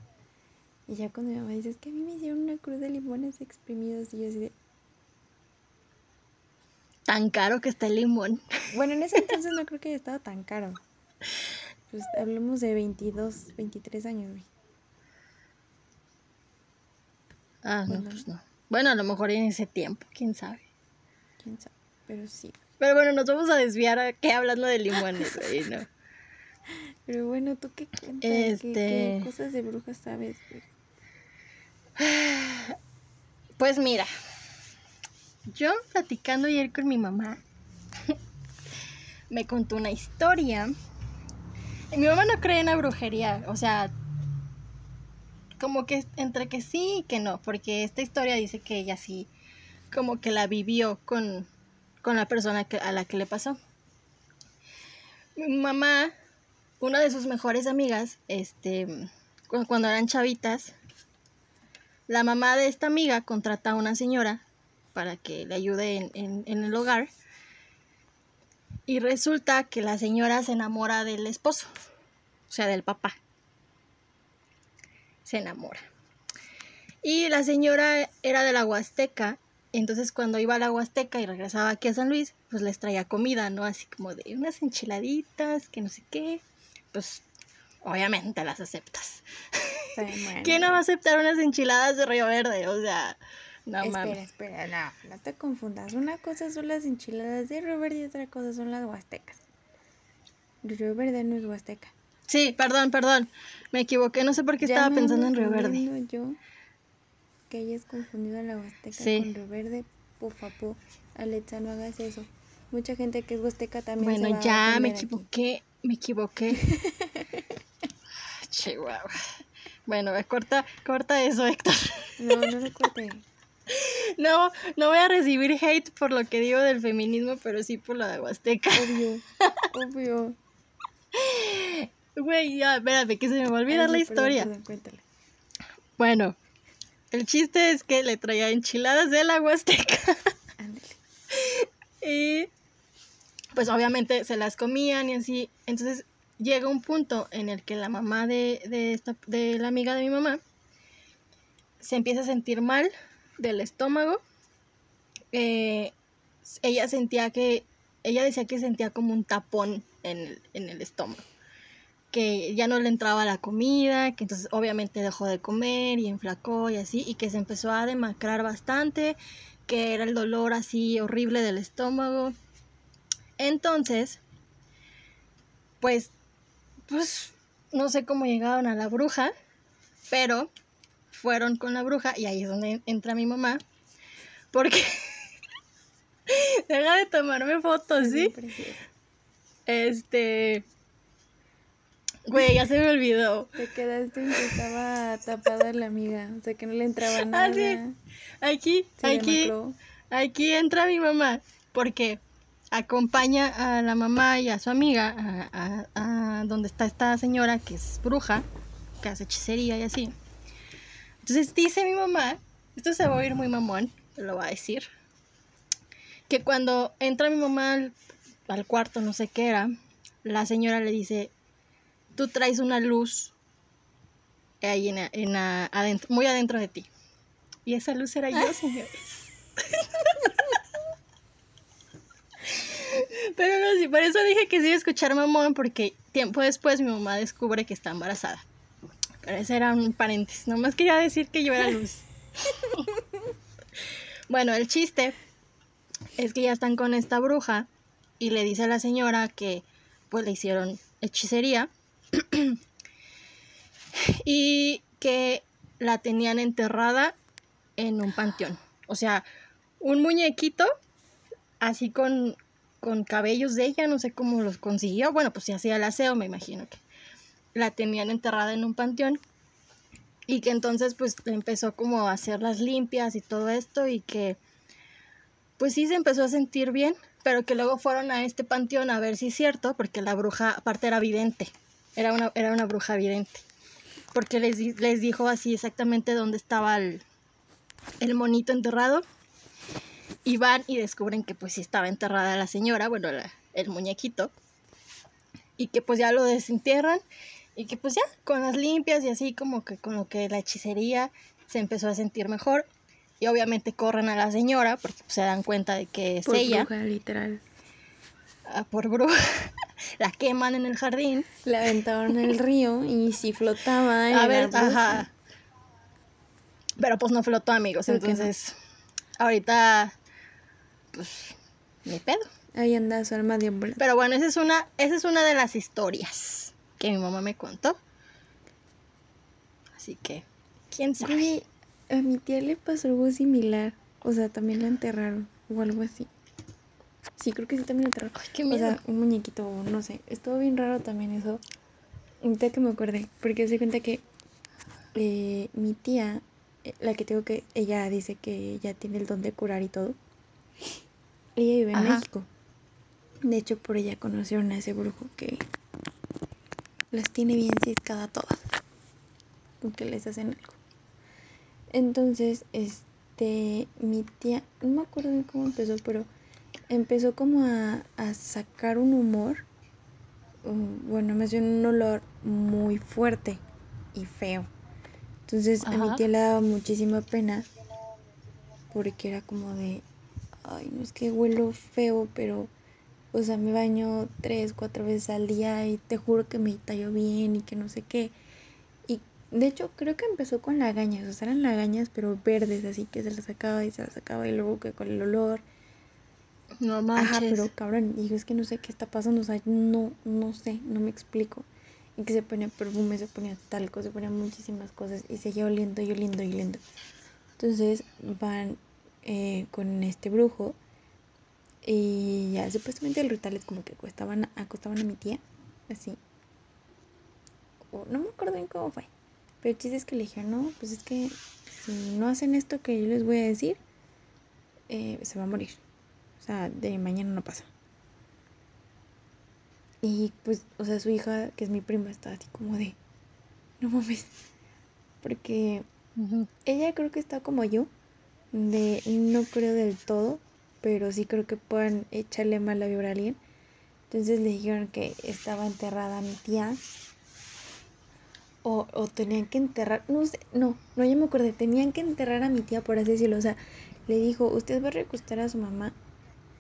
Y ya cuando mi mamá dice, es que a mí me hicieron una cruz de limones exprimidos y yo así de... Tan caro que está el limón. Bueno, en ese entonces no creo que haya estado tan caro. Pues hablamos de 22, 23 años, Ah, no, pues no. Bueno, a lo mejor en ese tiempo, quién sabe. Quién sabe, pero sí. Pero bueno, nos vamos a desviar a que hablando de limones, güey, ¿no? Pero bueno, ¿tú qué cuentas? ¿Qué- Este- ¿Qué, cosas de brujas sabes? güey? Pues mira, yo platicando ayer con mi mamá, me contó una historia. Y mi mamá no cree en la brujería, o sea, como que entre que sí y que no, porque esta historia dice que ella sí, como que la vivió con, con la persona que- a la que le pasó. Mi mamá, una de sus mejores amigas, este, cu- cuando eran chavitas, la mamá de esta amiga contrata a una señora para que le ayude en, en- el hogar. Y resulta que la señora se enamora del esposo, o sea, del papá. Se enamora. Y la señora era de la Huasteca, entonces cuando iba a la Huasteca y regresaba aquí a San Luis, pues les traía comida, ¿no? Así como de unas enchiladitas, que no sé qué. Pues obviamente las aceptas. Sabe mal, ¿Quién no va a güey. aceptar unas enchiladas de Río Verde? O sea, no espera, mames. espera, no, no te confundas. Una cosa son las enchiladas de Río Verde y otra cosa son las huastecas. Río Verde no es huasteca. Sí, perdón, perdón. Me equivoqué, no sé por qué Ya estaba me pensando en Río Verde. yo que hayas confundido la huasteca Sí. con Río Verde. Por favor, Alexa, no hagas eso. Mucha gente que es huasteca también se Bueno, va a ya me ofender aquí. equivoqué, me equivoqué. Chihuahua. Bueno, corta, corta eso, Héctor. No, no lo corte. No, no voy a recibir hate por lo que digo del feminismo, pero sí por lo de Huasteca. Obvio, obvio. Güey, ya, espérate, que se me va a olvidar la Ay, historia. perdón. Bueno, el chiste es que le traía enchiladas de la Huasteca. Ándale. Y pues obviamente se las comían y así. Entonces llega un punto en el que la mamá de, de, esta, de la amiga de mi mamá se empieza a sentir mal del estómago. Eh, ella sentía que, ella decía que sentía como un tapón en el, en el estómago. Que ya no le entraba la comida, que entonces obviamente dejó de comer y enflacó y así, y que se empezó a demacrar bastante, que era el dolor así horrible del estómago. Entonces, pues, pues, no sé cómo llegaron a la bruja, pero fueron con la bruja y ahí es donde entra mi mamá, porque deja de tomarme fotos, ¿sí? Este, güey, ya se me olvidó. Te quedaste en que estaba tapada la amiga, o sea que no le entraba nada. Ah, sí. Aquí, Se aquí, aquí entra mi mamá, porque acompaña a la mamá y a su amiga a, a- donde está esta señora que es bruja, que hace hechicería y así. Entonces dice mi mamá, esto se va a oír muy mamón, lo va a decir, que cuando entra mi mamá al, al cuarto, no sé qué era, la señora le dice, tú traes una luz ahí en, en adentro, muy adentro de ti. Y esa luz era yo, señores. Pero no, sí, por eso dije que sí iba a escuchar mamón, porque tiempo después mi mamá descubre que está embarazada. Pero ese era un paréntesis, nomás quería decir que yo era luz. bueno, el chiste es que ya están con esta bruja y le dice a la señora que pues le hicieron hechicería y que la tenían enterrada en un panteón. O sea, un muñequito así con, con cabellos de ella, no sé cómo los consiguió. Bueno, pues se hacía el aseo, me imagino que la tenían enterrada en un panteón. Y que entonces pues empezó como a hacer las limpias y todo esto y que pues sí se empezó a sentir bien, pero que luego fueron a este panteón a ver si es cierto, porque la bruja aparte era vidente, era una, era una bruja vidente, porque les, les dijo así exactamente dónde estaba el, el monito enterrado y van y descubren que pues sí estaba enterrada la señora, bueno, la- el muñequito, y que pues ya lo desentierran y que pues ya con las limpias y así como que con lo que la hechicería se empezó a sentir mejor y obviamente corren a la señora porque pues, se dan cuenta de que es Por ella. bruja, literal. ah, por bruja. La queman en el jardín. La aventaron en el río y si flotaba a ver ajá. Pero pues no flotó, amigos. Entonces, ahorita, pues, ni pedo. Ahí anda su alma de Pero bueno, esa es una, esa es una de las historias que mi mamá me contó. Así que, ¿quién sabe? a mi tía le pasó algo similar. O sea, también la enterraron o algo así. Sí, creo que sí también la enterraron. Ay, qué miedo. O sea, un muñequito, no sé. Estuvo bien raro también eso. Ahorita que me acordé, porque se cuenta que eh, mi tía, eh, la que tengo que, ella dice que ella tiene el don de curar y todo. Ella vive en México. De hecho, por ella conocieron a ese brujo que las tiene bien ciscadas todas. Que les hacen algo. Entonces, este, mi tía, no me acuerdo bien cómo empezó, pero empezó como a, sacar un humor, bueno, me hacía un olor muy fuerte y feo. Entonces a mi tía le daba muchísima pena porque era como de, ay, no es que huelo feo, pero o sea, me baño tres, cuatro veces al día y te juro que me tallo bien y que no sé qué. Y de hecho creo que empezó con lagañas, o sea, eran lagañas pero verdes, así que se las sacaba y se las sacaba y luego que con el olor. No manches. Ajá, pero cabrón, digo, es que no sé qué está pasando, o sea, no, no sé, no me explico. Y que se ponía perfume, se ponía talco, se ponía muchísimas cosas y seguía oliendo y oliendo y oliendo. Entonces van eh, con este brujo y ya, supuestamente el ritual es como que acostaban, acostaban a mi tía, así. O, no me acuerdo bien cómo fue. Pero el chiste es que le dijeron, no, pues es que si no hacen esto que yo les voy a decir, eh, se va a morir. O sea, de mañana no pasa. Y pues, o sea, su hija, que es mi prima, está así como de, no mames. Porque ella creo que está como yo, de no creo del todo, pero sí creo que puedan echarle mala vibra a alguien. Entonces le dijeron que estaba enterrada mi tía. O, o tenían que enterrar, no sé, no, no, ya me acordé, tenían que enterrar a mi tía, por así decirlo. O sea, le dijo, usted va a recostar a su mamá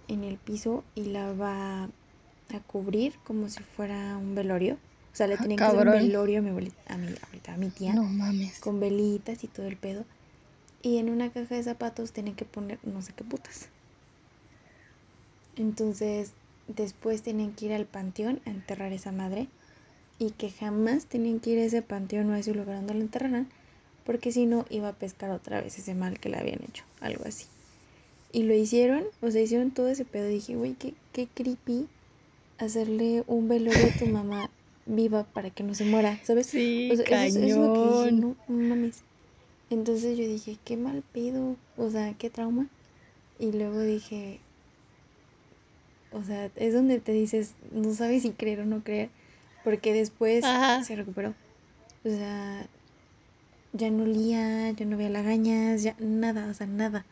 en el piso y la va a cubrir como si fuera un velorio. O sea, le ah, tenían que hacer un velorio a mi, a mi, a mi tía. No mames. Con velitas y todo el pedo. Y en una caja de zapatos tenían que poner no sé qué putas. Entonces, después tenían que ir al panteón a enterrar a esa madre y que jamás tenían que ir a ese panteón o a ese lugar donde la enterraran, porque si no iba a pescar otra vez ese mal que le habían hecho, algo así. Y lo hicieron, o sea, hicieron todo ese pedo. Y dije, güey, qué, qué creepy hacerle un velorio a tu mamá viva para que no se muera, ¿sabes? Sí, o sea, Eso, es lo que dije, no, no mames. Entonces yo dije, qué mal pedo, o sea, qué trauma. Y luego dije, o sea, es donde te dices, no sabes si creer o no creer, porque después se recuperó. O sea, ya no olía, ya no veía lagañas, ya nada, o sea, nada.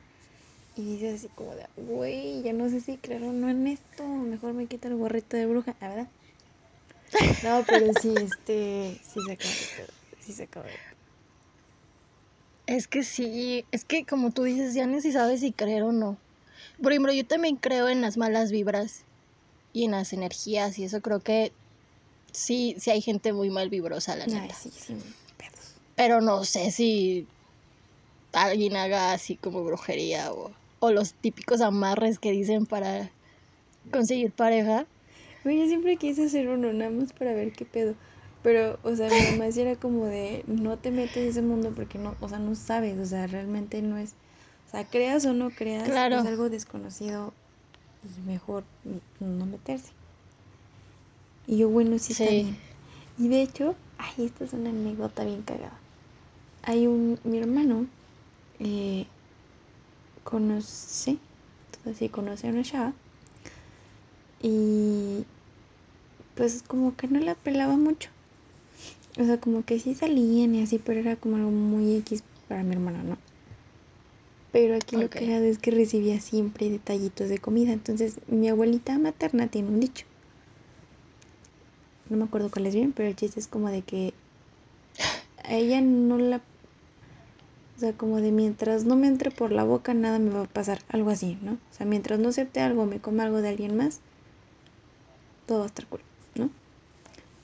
Y dices así como de, güey, ya no sé si creer o no en esto, mejor me quito el gorrito de bruja, ¿la verdad? No, pero sí, este, sí se acaba de sí se acaba de Es que sí, es que como tú dices, ya ni si sabes si creer o no. Por ejemplo, yo también creo en las malas vibras y en las energías y eso creo que sí, sí hay gente muy mal vibrosa, la neta. sí, sí, Pero no sé si alguien haga así como brujería o, o los típicos amarres que dicen para conseguir pareja. Oye, siempre quise hacer uno, nada más para ver qué pedo. Pero, o sea, mi mamá era como de, no te metes en ese mundo porque no, o sea, no sabes, o sea, realmente no es o sea, creas o no creas, es algo desconocido y mejor no meterse. Y yo, bueno, sí, está bien. Y de hecho, ay, esta es una anécdota bien cagada. Hay un, mi hermano, eh, conoce, sí, conoce a una chava. Y pues como que no la pelaba mucho. O sea, como que sí salían y así, pero era como algo muy X para mi hermano, ¿no? Pero aquí lo que era es que recibía siempre detallitos de comida. Entonces, mi abuelita materna tiene un dicho. No me acuerdo cuál es bien, pero el chiste es como de que a ella no la... O sea, como de mientras no me entre por la boca, nada me va a pasar. Algo así, ¿no? O sea, mientras no acepte algo, me coma algo de alguien más, todo va a estar cool.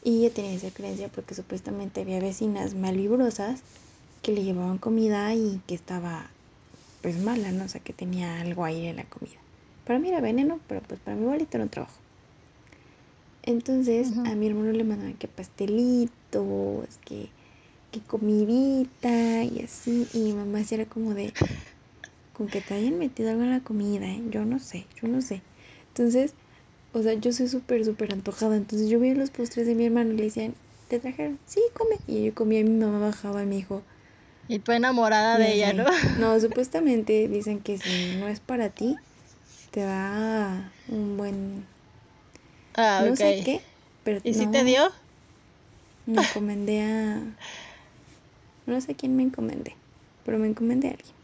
Y ella tenía esa creencia porque supuestamente había vecinas malvibrosas que le llevaban comida y que estaba pues mala, ¿no? O sea, que tenía algo ahí en la comida. Para mí era veneno, pero pues para mi abuelito era un trabajo. Entonces a mi hermano le mandaban que pastelitos, que, que comidita y así. Y mi mamá sí era como de, con que te hayan metido algo en la comida, ¿eh? yo no sé, yo no sé. Entonces, o sea, yo soy súper, súper antojada. Entonces yo veía los postres de mi hermano y le decían, ¿te trajeron? Sí, come. Y yo comía y mi mamá bajaba y me dijo, y tú enamorada de ella, ¿no? No, supuestamente dicen que si no es para ti, te va un buen... Ah, no sé qué, pero ¿Y si te dio? Me encomendé a... No sé quién me encomendé, pero me encomendé a alguien.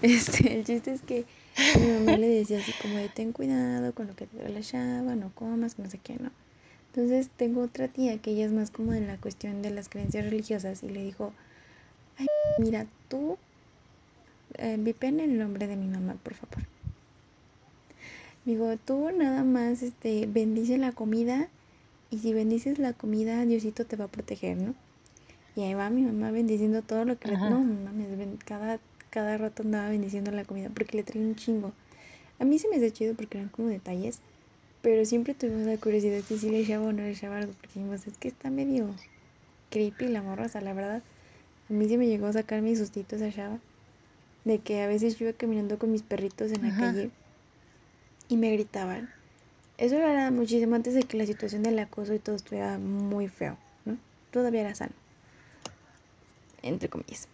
Este, el chiste es que mi mamá le decía así como de ten cuidado con lo que te la chava, no comas, no sé qué, no. Entonces tengo otra tía que ella es más como en la cuestión de las creencias religiosas y le dijo, ay, mira, tú, eh, vipen el nombre de mi mamá, por favor. Digo, tú nada más este, bendice la comida y si bendices la comida, Diosito te va a proteger, ¿no? Y ahí va mi mamá bendiciendo todo lo que le... No, mames, cada, cada rato andaba bendiciendo la comida porque le traía un chingo. A mí se me hace chido porque eran como detalles, pero siempre tuvimos la curiosidad de si le echaba o no le echaba algo, porque dijimos, es que está medio creepy la morra, o sea, la verdad. A mí se me llegó a sacar mis sustitos a Shaba. De que a veces yo iba caminando con mis perritos en la calle y me gritaban. Eso era muchísimo antes de que la situación del acoso y todo estuviera muy feo, ¿no? Todavía era sano. Entre comillas.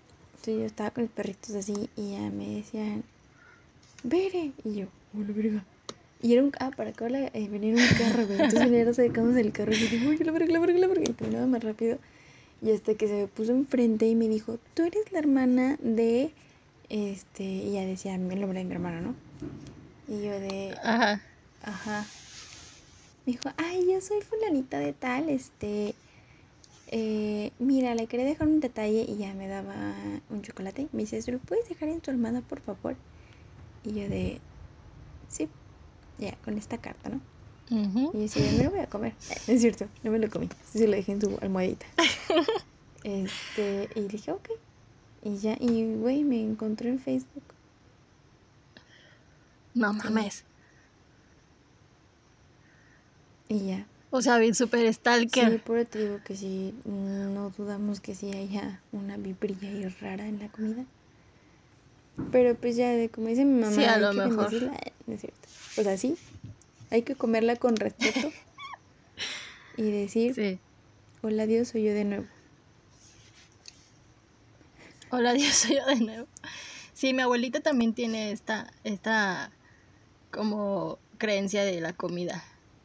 Entonces yo estaba con mis perritos así y ya me decían, Vere. Y yo, hola, verga. Y era un, ah, para acá eh, venía un carro, güey. Entonces venía sacamos el carro y dije, uy, la verga, la verga, la verga. Y terminaba más rápido. Y hasta que se me puso enfrente y me dijo, tú eres la hermana de, este, y ya decía el nombre de mi hermano, ¿no? Y yo de... Ajá. Ajá. Me dijo, ay, yo soy fulanita de tal, este... Eh, mira, le quería dejar un detalle y ya me daba un chocolate. Me dice, ¿se lo puedes dejar en tu almohada, por favor? Y yo de... Sí, ya, con esta carta, ¿no? Y yo decía, me lo voy a comer. Es cierto, no me lo comí. Sí, lo dejé en su almohadita. este, y dije, ok. Y ya, y güey, me encontró en Facebook. No mames. Y ya. O sea, bien super stalker. Sí, por te digo que sí, no dudamos que sí haya una vibrilla ahí rara en la comida. Pero pues ya, de como dice mi mamá, sí, a lo mejor. es cierto. O sea, sí, hay que comerla con respeto y decir, sí. hola Dios, soy yo de nuevo. Hola Dios, soy yo de nuevo. Sí, mi abuelita también tiene esta, esta como creencia de la comida.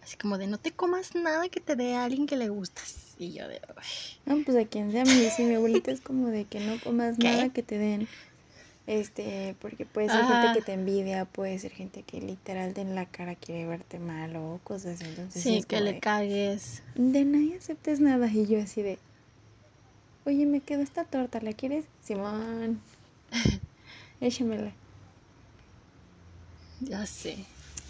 Así como de no te comas nada que te dé a alguien que le gustas. Y yo de... No, pues a quien sea, mi, mi abuelita es como de que no comas nada que te den. Este, porque puede ser gente que te envidia, puede ser gente que literal de en la cara quiere verte mal o cosas así. Entonces, sí, que le cagues. De nadie aceptes nada. Y yo así de, oye, me quedó esta torta, ¿la quieres? Simón, échamela. Ya sé.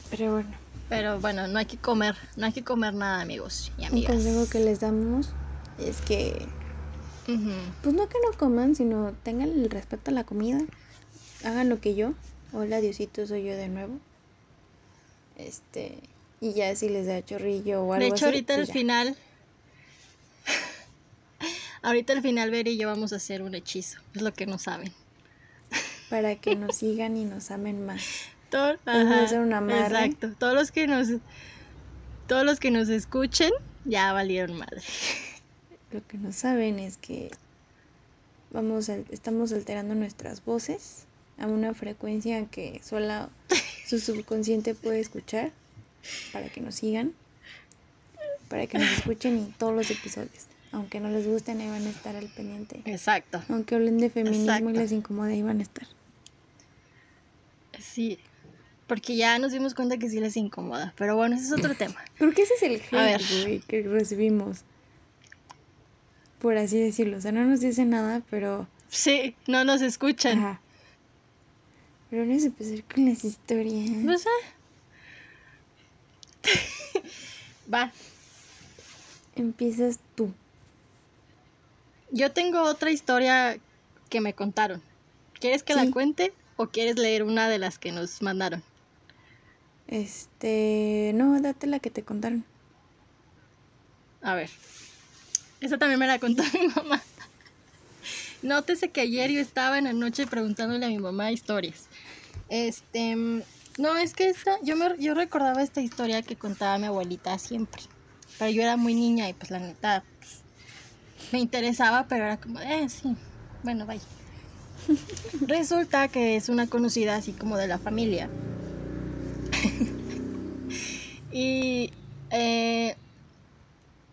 Pero bueno. Pero bueno, no hay que comer, no hay que comer nada, amigos y amigas. Un consejo que les damos es que, pues no que no coman, sino tengan el respeto a la comida. Hagan lo que yo. Hola, Diosito, soy yo de nuevo. Este, y ya si les da chorrillo o algo así. De hecho, ahorita pues al final, ahorita al final Ver y yo vamos a hacer un hechizo, es lo que no saben. Para que nos sigan y nos amen más. Todo, hacer una Exacto. Todos los que nos todos los que nos escuchen ya valieron madre. Lo que no saben es que vamos estamos alterando nuestras voces a una frecuencia que solo su subconsciente puede escuchar para que nos sigan, para que nos escuchen en todos los episodios. Aunque no les gusten, ahí van a estar al pendiente. Exacto. Aunque hablen de feminismo y les incomode, ahí van a estar. Sí, porque ya nos dimos cuenta que sí les incomoda. Pero bueno, ese es otro tema. Creo que ese es el hate, que recibimos. Por así decirlo. O sea, no nos dice nada, pero... Sí, no nos escuchan. Ajá. Pero vamos a empezar con las historias. No sé. Va. Empiezas tú. Yo tengo otra historia que me contaron. ¿Quieres que Sí. la cuente o quieres leer una de las que nos mandaron? Este, no, date la que te contaron. A ver. Esa también me la contó mi mamá. Nótese que ayer yo estaba en la noche preguntándole a mi mamá historias. Este, no, es que esta, yo, me, yo recordaba esta historia que contaba mi abuelita siempre. Pero yo era muy niña y pues la neta pues, me interesaba, pero era como, eh, sí, bueno, vaya. Resulta que es una conocida así como de la familia. y eh,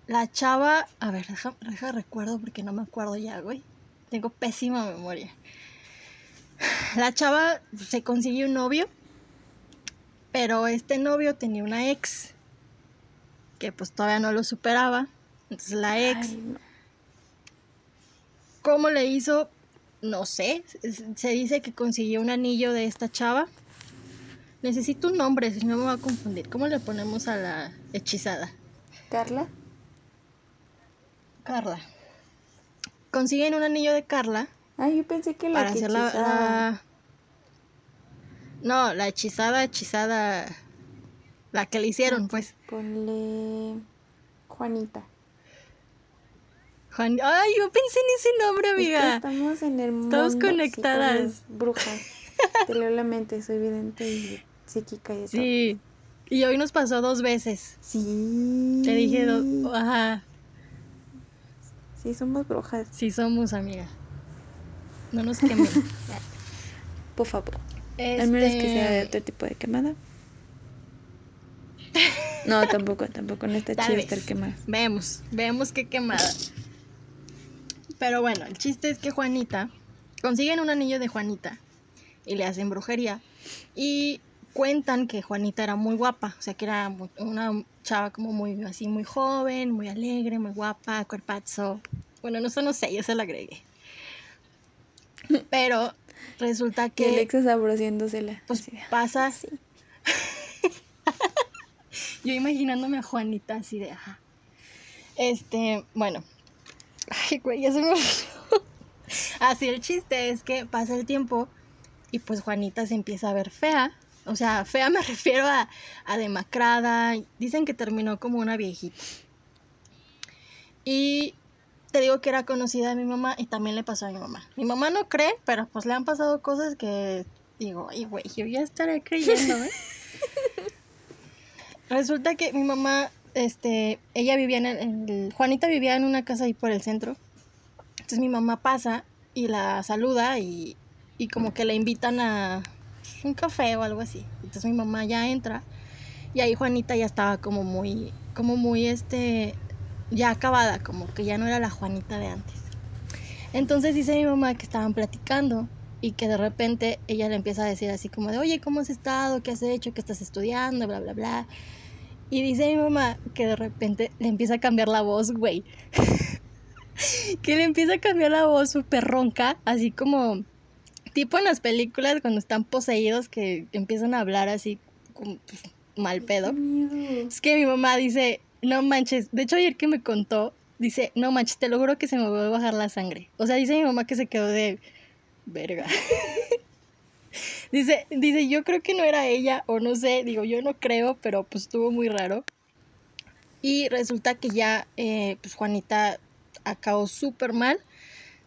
la chava, a ver, deja, deja recuerdo porque no me acuerdo ya, güey. Tengo pésima memoria. La chava se consiguió un novio, pero este novio tenía una ex que pues todavía no lo superaba. Entonces la ex, Ay, no. ¿cómo le hizo? No sé. Se dice que consiguió un anillo de esta chava. Necesito un nombre, si no me va a confundir. ¿Cómo le ponemos a la hechizada? Carla. Carla. Consiguen un anillo de Carla Ay, yo pensé que la para que hacer la, No, la hechizada, hechizada... La que le hicieron, pues. Ponle Juanita. Juan... Ay, yo pensé en ese nombre, Es que amiga. estamos en el mundo. Sí, conectadas. brujas. Te leo la mente, soy vidente y psíquica y de todo. Sí. Y hoy nos pasó dos veces. Sí. Te dije dos... Ajá. Sí, somos brujas. Sí somos, amiga. No nos quemen. Por favor. Al menos que sea de Este, otro tipo de quemada. No, tampoco, tampoco. No está Tal chido vez. estar quemada. Vemos, vemos qué quemada. Pero bueno, el chiste es que Juanita consiguen un anillo de Juanita y le hacen brujería y cuentan que Juanita era muy guapa, o sea que era una chava como muy así muy joven, muy alegre, muy guapa, cuerpazo. Bueno, no, eso no sé, yo se lo agregué. Pero resulta Que que Alexa saboreándosela. pues así de, pasa sí. Yo imaginándome a Juanita así de, ajá. Este, bueno. Ay, güey, ya se me. Así el chiste es que pasa el tiempo y pues Juanita se empieza a ver fea. O sea, fea me refiero a, a demacrada. Dicen que terminó como una viejita. Y te digo que era conocida de mi mamá y también le pasó a mi mamá. Mi mamá no cree, pero pues le han pasado cosas que digo, ay, güey, yo ya estaré creyendo, ¿eh? Resulta que mi mamá, este, ella vivía en el, en el- Juanita vivía en una casa ahí por el centro. Entonces mi mamá pasa y la saluda y, y como que le invitan a un café o algo así. Entonces mi mamá ya entra y ahí Juanita ya estaba como muy, como muy, este, ya acabada, como que ya no era la Juanita de antes. Entonces dice mi mamá que estaban platicando y que de repente ella le empieza a decir así como de, oye, ¿cómo has estado? ¿Qué has hecho? ¿Qué estás estudiando? Bla, bla, bla. Y dice mi mamá que de repente le empieza a cambiar la voz, güey. que le empieza a cambiar la voz súper ronca, así como tipo en las películas cuando están poseídos que empiezan a hablar así como pues, mal pedo. Es que mi mamá dice, no manches, de hecho ayer que me contó, dice, no manches, te lo juro que se me va a bajar la sangre. O sea, dice mi mamá que se quedó de verga. dice, dice, yo creo que no era ella, o no sé, digo, yo no creo, pero pues estuvo muy raro. Y resulta que ya, eh, pues Juanita acabó súper mal,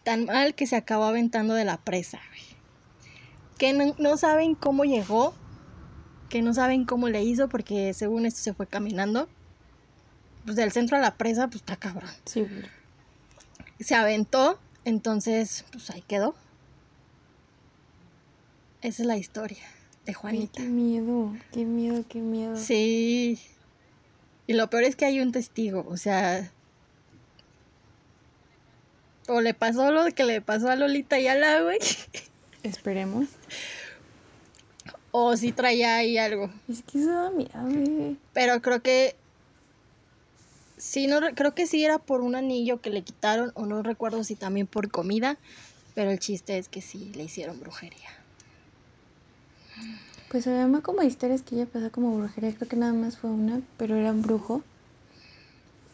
tan mal que se acabó aventando de la presa. güey. Que no, no saben cómo llegó, que no saben cómo le hizo porque según esto se fue caminando. Pues del centro a la presa, pues está cabrón. Sí. Se aventó, entonces pues ahí quedó. Esa es la historia de Ay, Juanita. qué miedo, qué miedo, qué miedo. Sí. Y lo peor es que hay un testigo, o sea... O le pasó lo que le pasó a Lolita y a la, güey. Esperemos. O si traía ahí algo. Es que eso da miedo. Pero creo que sí, no re- creo que sí era por un anillo que le quitaron o no recuerdo si también por comida, pero el chiste es que sí le hicieron brujería. Pues además como historias que ya pasó como brujería, creo que nada más fue una, pero era un brujo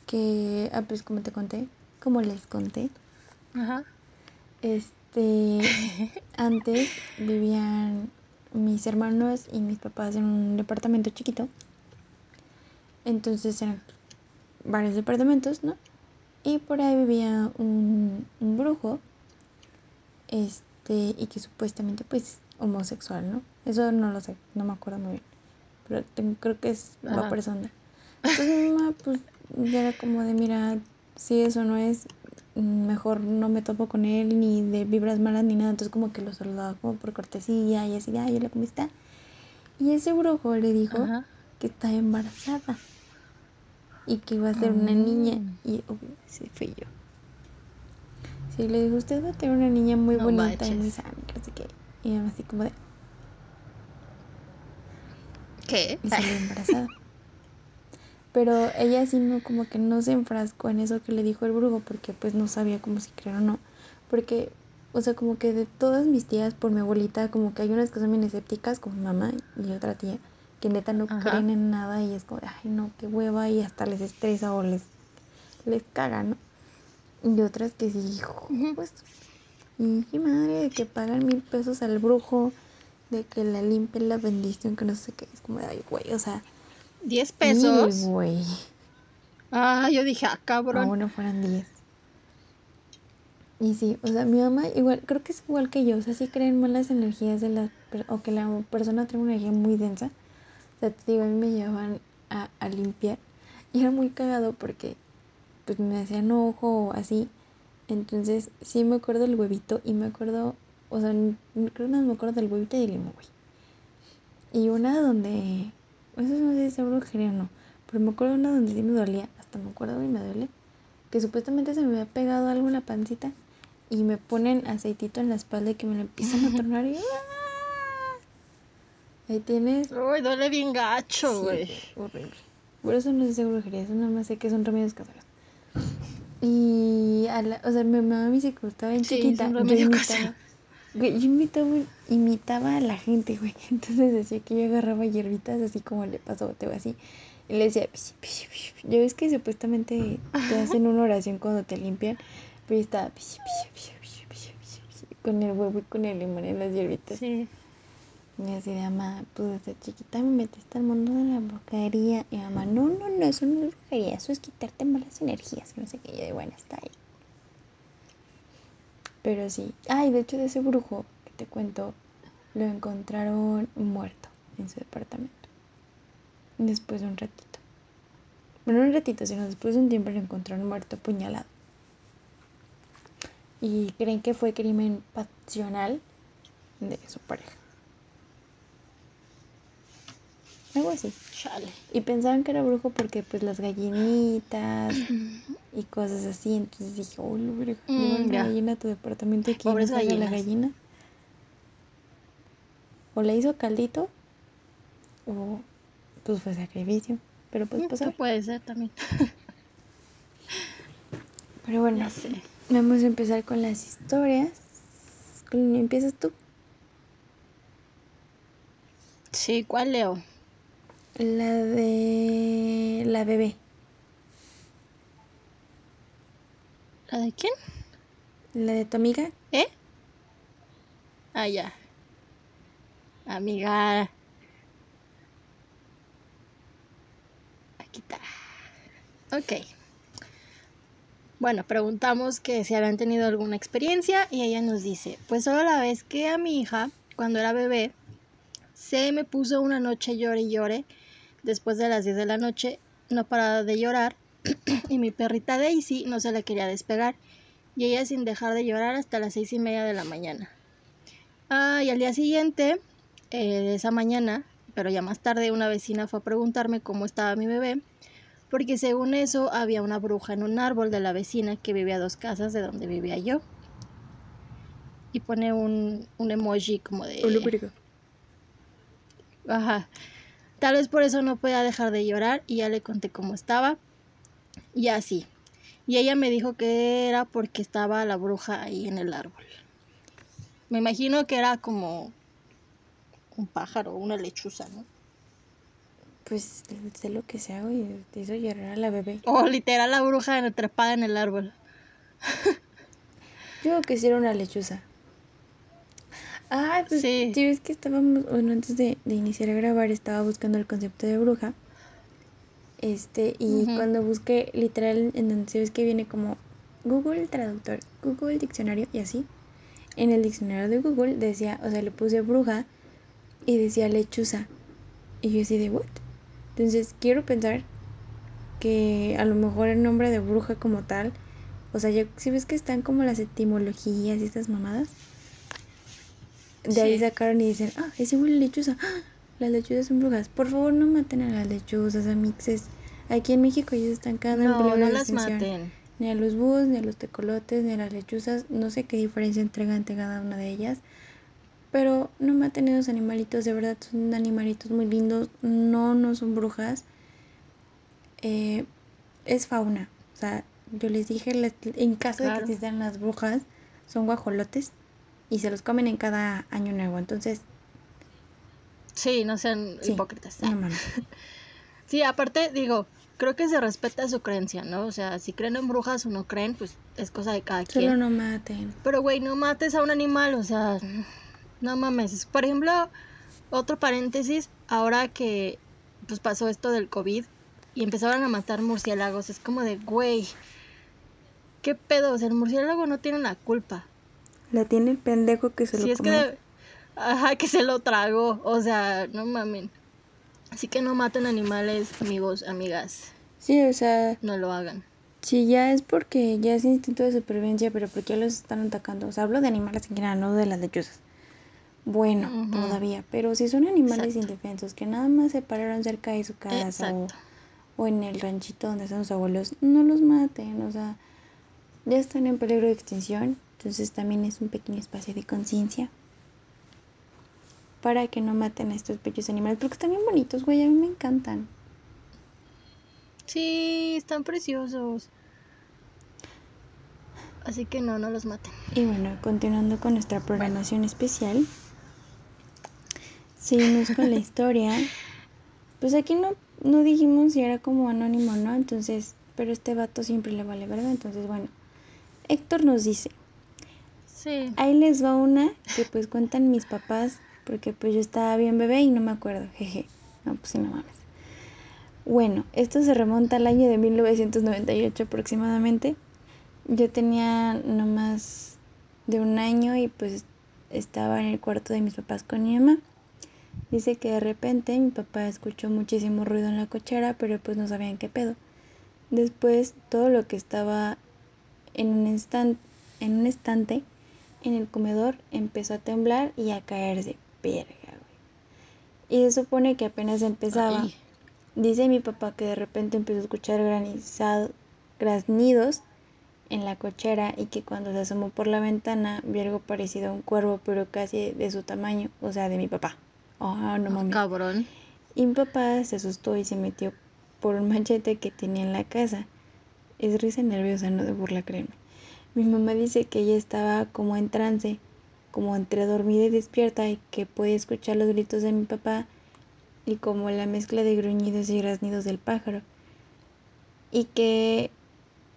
que, ah, pues como te conté, como les conté, Ajá. Este, antes vivían mis hermanos y mis papás en un departamento chiquito. Entonces eran varios departamentos, ¿no? Y por ahí vivía un, un brujo, este, y que supuestamente pues homosexual, ¿no? Eso no lo sé, no me acuerdo muy bien. Pero creo que es la persona. Entonces mi mamá pues ya era como de, mira, si eso no es, mejor no me topo con él, ni de vibras malas, ni nada. Entonces como que lo saludaba como por cortesía y así, de, ay, hola, ¿cómo está? Y ese brujo le dijo que está embarazada y que iba a ser una niña. Ah. Y obvio, sí fui yo. Sí, le dijo, usted va a tener una niña muy bonita y muy sana, así que Y así como de... ¿Qué? Y salió embarazada. Pero ella sí no, como que no se enfrascó en eso que le dijo el brujo, porque pues no sabía como si creer o no. Porque, o sea, como que de todas mis tías, por mi abuelita, como que hay unas que son bien escépticas, como mi mamá y otra tía, que neta no creen en nada y es como, ay no, qué hueva, y hasta les estresa o les, les caga, ¿no? Y otras que sí, hijo, pues, y madre, de que pagan mil pesos al brujo, de que la limpien la bendición, que no sé qué, es como, ay, güey, o sea, ¿10 pesos? güey. Ah, yo dije, ah, cabrón. Ah, bueno, fueran 10. Y sí, o sea, mi mamá igual, creo que es igual que yo, o sea, sí creen más las energías de la, o que la persona tiene una energía muy densa. O sea, te digo, a mí me llevaban a, a limpiar y era muy cagado porque pues me hacían ojo o así. Entonces, sí me acuerdo del huevito y me acuerdo, o sea, creo que no me acuerdo del huevito y del limón, güey. Y una donde eso no sé si es brujería o no. Pero me acuerdo una donde sí me dolía. Hasta me acuerdo y me duele. Que supuestamente se me había pegado algo en la pancita. Y me ponen aceitito en la espalda y que me lo empiezan a tornar y. ¡ah! Ahí tienes. Uy, duele bien gacho, güey. horrible. Por eso no sé si es brujería. Eso nada más sé que son remedios caseros. Y. A la, o sea, mi mamá me dice que estaba bien sí, chiquita. Son remedios caseros yo imitaba, imitaba a la gente, güey. Entonces decía que yo agarraba hierbitas así como le pasó te así. Y le decía, yo ves que supuestamente te hacen una oración cuando te limpian, pero yo estaba con el huevo y con el limón en las hierbitas. Sí. Y así de mamá, pues desde chiquita me metiste al mundo de la brujería. Y mamá, no, no, no, eso no es brujería, eso es quitarte malas energías. No sé qué, yo de bueno, está ahí. Pero sí. Ay, de hecho de ese brujo que te cuento, lo encontraron muerto en su departamento. Después de un ratito. Bueno, no un ratito, sino después de un tiempo lo encontraron muerto, apuñalado. Y creen que fue crimen pasional de su pareja. Algo así. Chale. Y pensaban que era brujo porque pues las gallinitas y cosas así. Entonces dije, oh, lo veré. Mm, una gallina a tu departamento y que no la gallina. O le hizo caldito o pues fue sacrificio. Pero pues pues puede ser también. Pero bueno, vamos a empezar con las historias. ¿Empiezas tú? Sí, ¿cuál leo? La de la bebé. ¿La de quién? La de tu amiga. ¿Eh? Ah, ya. Amiga. Aquí está. Ok. Bueno, preguntamos que si habían tenido alguna experiencia y ella nos dice, pues solo la vez que a mi hija, cuando era bebé, se me puso una noche llore y llore Después de las 10 de la noche no paraba de llorar y mi perrita Daisy no se la quería despegar y ella sin dejar de llorar hasta las seis y media de la mañana. Ah, y al día siguiente, eh, de esa mañana, pero ya más tarde, una vecina fue a preguntarme cómo estaba mi bebé, porque según eso había una bruja en un árbol de la vecina que vivía a dos casas de donde vivía yo. Y pone un, un emoji como de... Ajá. Tal vez por eso no podía dejar de llorar y ya le conté cómo estaba. Y así. Y ella me dijo que era porque estaba la bruja ahí en el árbol. Me imagino que era como un pájaro, una lechuza, ¿no? Pues sé lo que sea, y te hizo llorar a la bebé. O literal la bruja atrapada en el árbol. Yo que sí era una lechuza. Ah, pues sí. ves que estábamos, bueno, antes de, iniciar a grabar estaba buscando el concepto de bruja. Este, y cuando busqué literal en donde se ves que viene como Google Traductor, Google Diccionario y así, en el diccionario de Google decía, o sea, le puse bruja y decía lechuza. Y yo así de, ¿what? Entonces quiero pensar que a lo mejor el nombre de bruja como tal, o sea, si ves que están como las etimologías y estas mamadas, de ahí sacaron y dicen, ah, es igual la lechuza, ¡Ah! las lechuzas son brujas. Por favor, no maten a las lechuzas, amixes. Aquí en México ellos están cada no, no las maten. Ni a los búhos, ni a los tecolotes, ni a las lechuzas. No sé qué diferencia entrega entre cada una de ellas. Pero no maten esos animalitos, de verdad son animalitos muy lindos. No, no son brujas. Eh, es fauna. O sea, yo les dije, en caso de que existan las brujas, son guajolotes y se los comen en cada año nuevo. Entonces. Sí, no sean hipócritas. sí, aparte, digo, creo que se respeta su creencia, ¿no? O sea, si creen en brujas o no creen, pues es cosa de cada quien. Solo no maten. Pero, güey, no mates a un animal, o sea, no mames. Por ejemplo, otro paréntesis, ahora que pues pasó esto del COVID y empezaron a matar murciélagos, es como de, güey, ¿qué pedo? O sea, el murciélago no tiene la culpa. La tiene el pendejo que se lo es Que, ajá, que se lo tragó. O sea, no mamen. Así que no maten animales, amigos, amigas. Sí, o sea. No lo hagan. Sí, ya es porque ya es instinto de supervivencia, pero ¿por qué los están atacando? O sea, hablo de animales en general, no de las lechuzas. Bueno, todavía. Pero si son animales indefensos que nada más se pararon cerca de su casa o, o, en el ranchito donde están sus abuelos, no los maten. O sea, ya están en peligro de extinción. Entonces también es un pequeño espacio de conciencia para que no maten a estos bellos animales, porque están bien bonitos, güey, a mí me encantan. Sí, están preciosos. Así que no, no los maten. Y bueno, continuando con nuestra programación especial, seguimos con la historia. Pues aquí no, no dijimos si era como anónimo no, entonces, pero este vato siempre le vale, ¿verdad? Entonces, bueno, Héctor nos dice, Ahí les va una que pues cuentan mis papás, porque pues yo estaba bien bebé y no me acuerdo, jeje. No, pues sí, no mames. Bueno, esto se remonta al año de 1998 aproximadamente. Yo tenía no más de un año y pues estaba en el cuarto de mis papás con mi mamá. Dice que de repente mi papá escuchó muchísimo ruido en la cochera, pero pues no sabían qué pedo. Después todo lo que estaba en un, en un estante en el comedor empezó a temblar y a caerse. Verga, Y se supone que apenas empezaba. Dice mi papá que de repente empezó a escuchar granizado, graznidos en la cochera y que cuando se asomó por la ventana vio algo parecido a un cuervo, pero casi de su tamaño, o sea, de mi papá. Oh, no mames. cabrón. Y mi papá se asustó y se metió por un machete que tenía en la casa. Es risa nerviosa, no de burla, créeme. Mi mamá dice que ella estaba como en trance, como entre dormida y despierta y que puede escuchar los gritos de mi papá y como la mezcla de gruñidos y graznidos del pájaro. Y que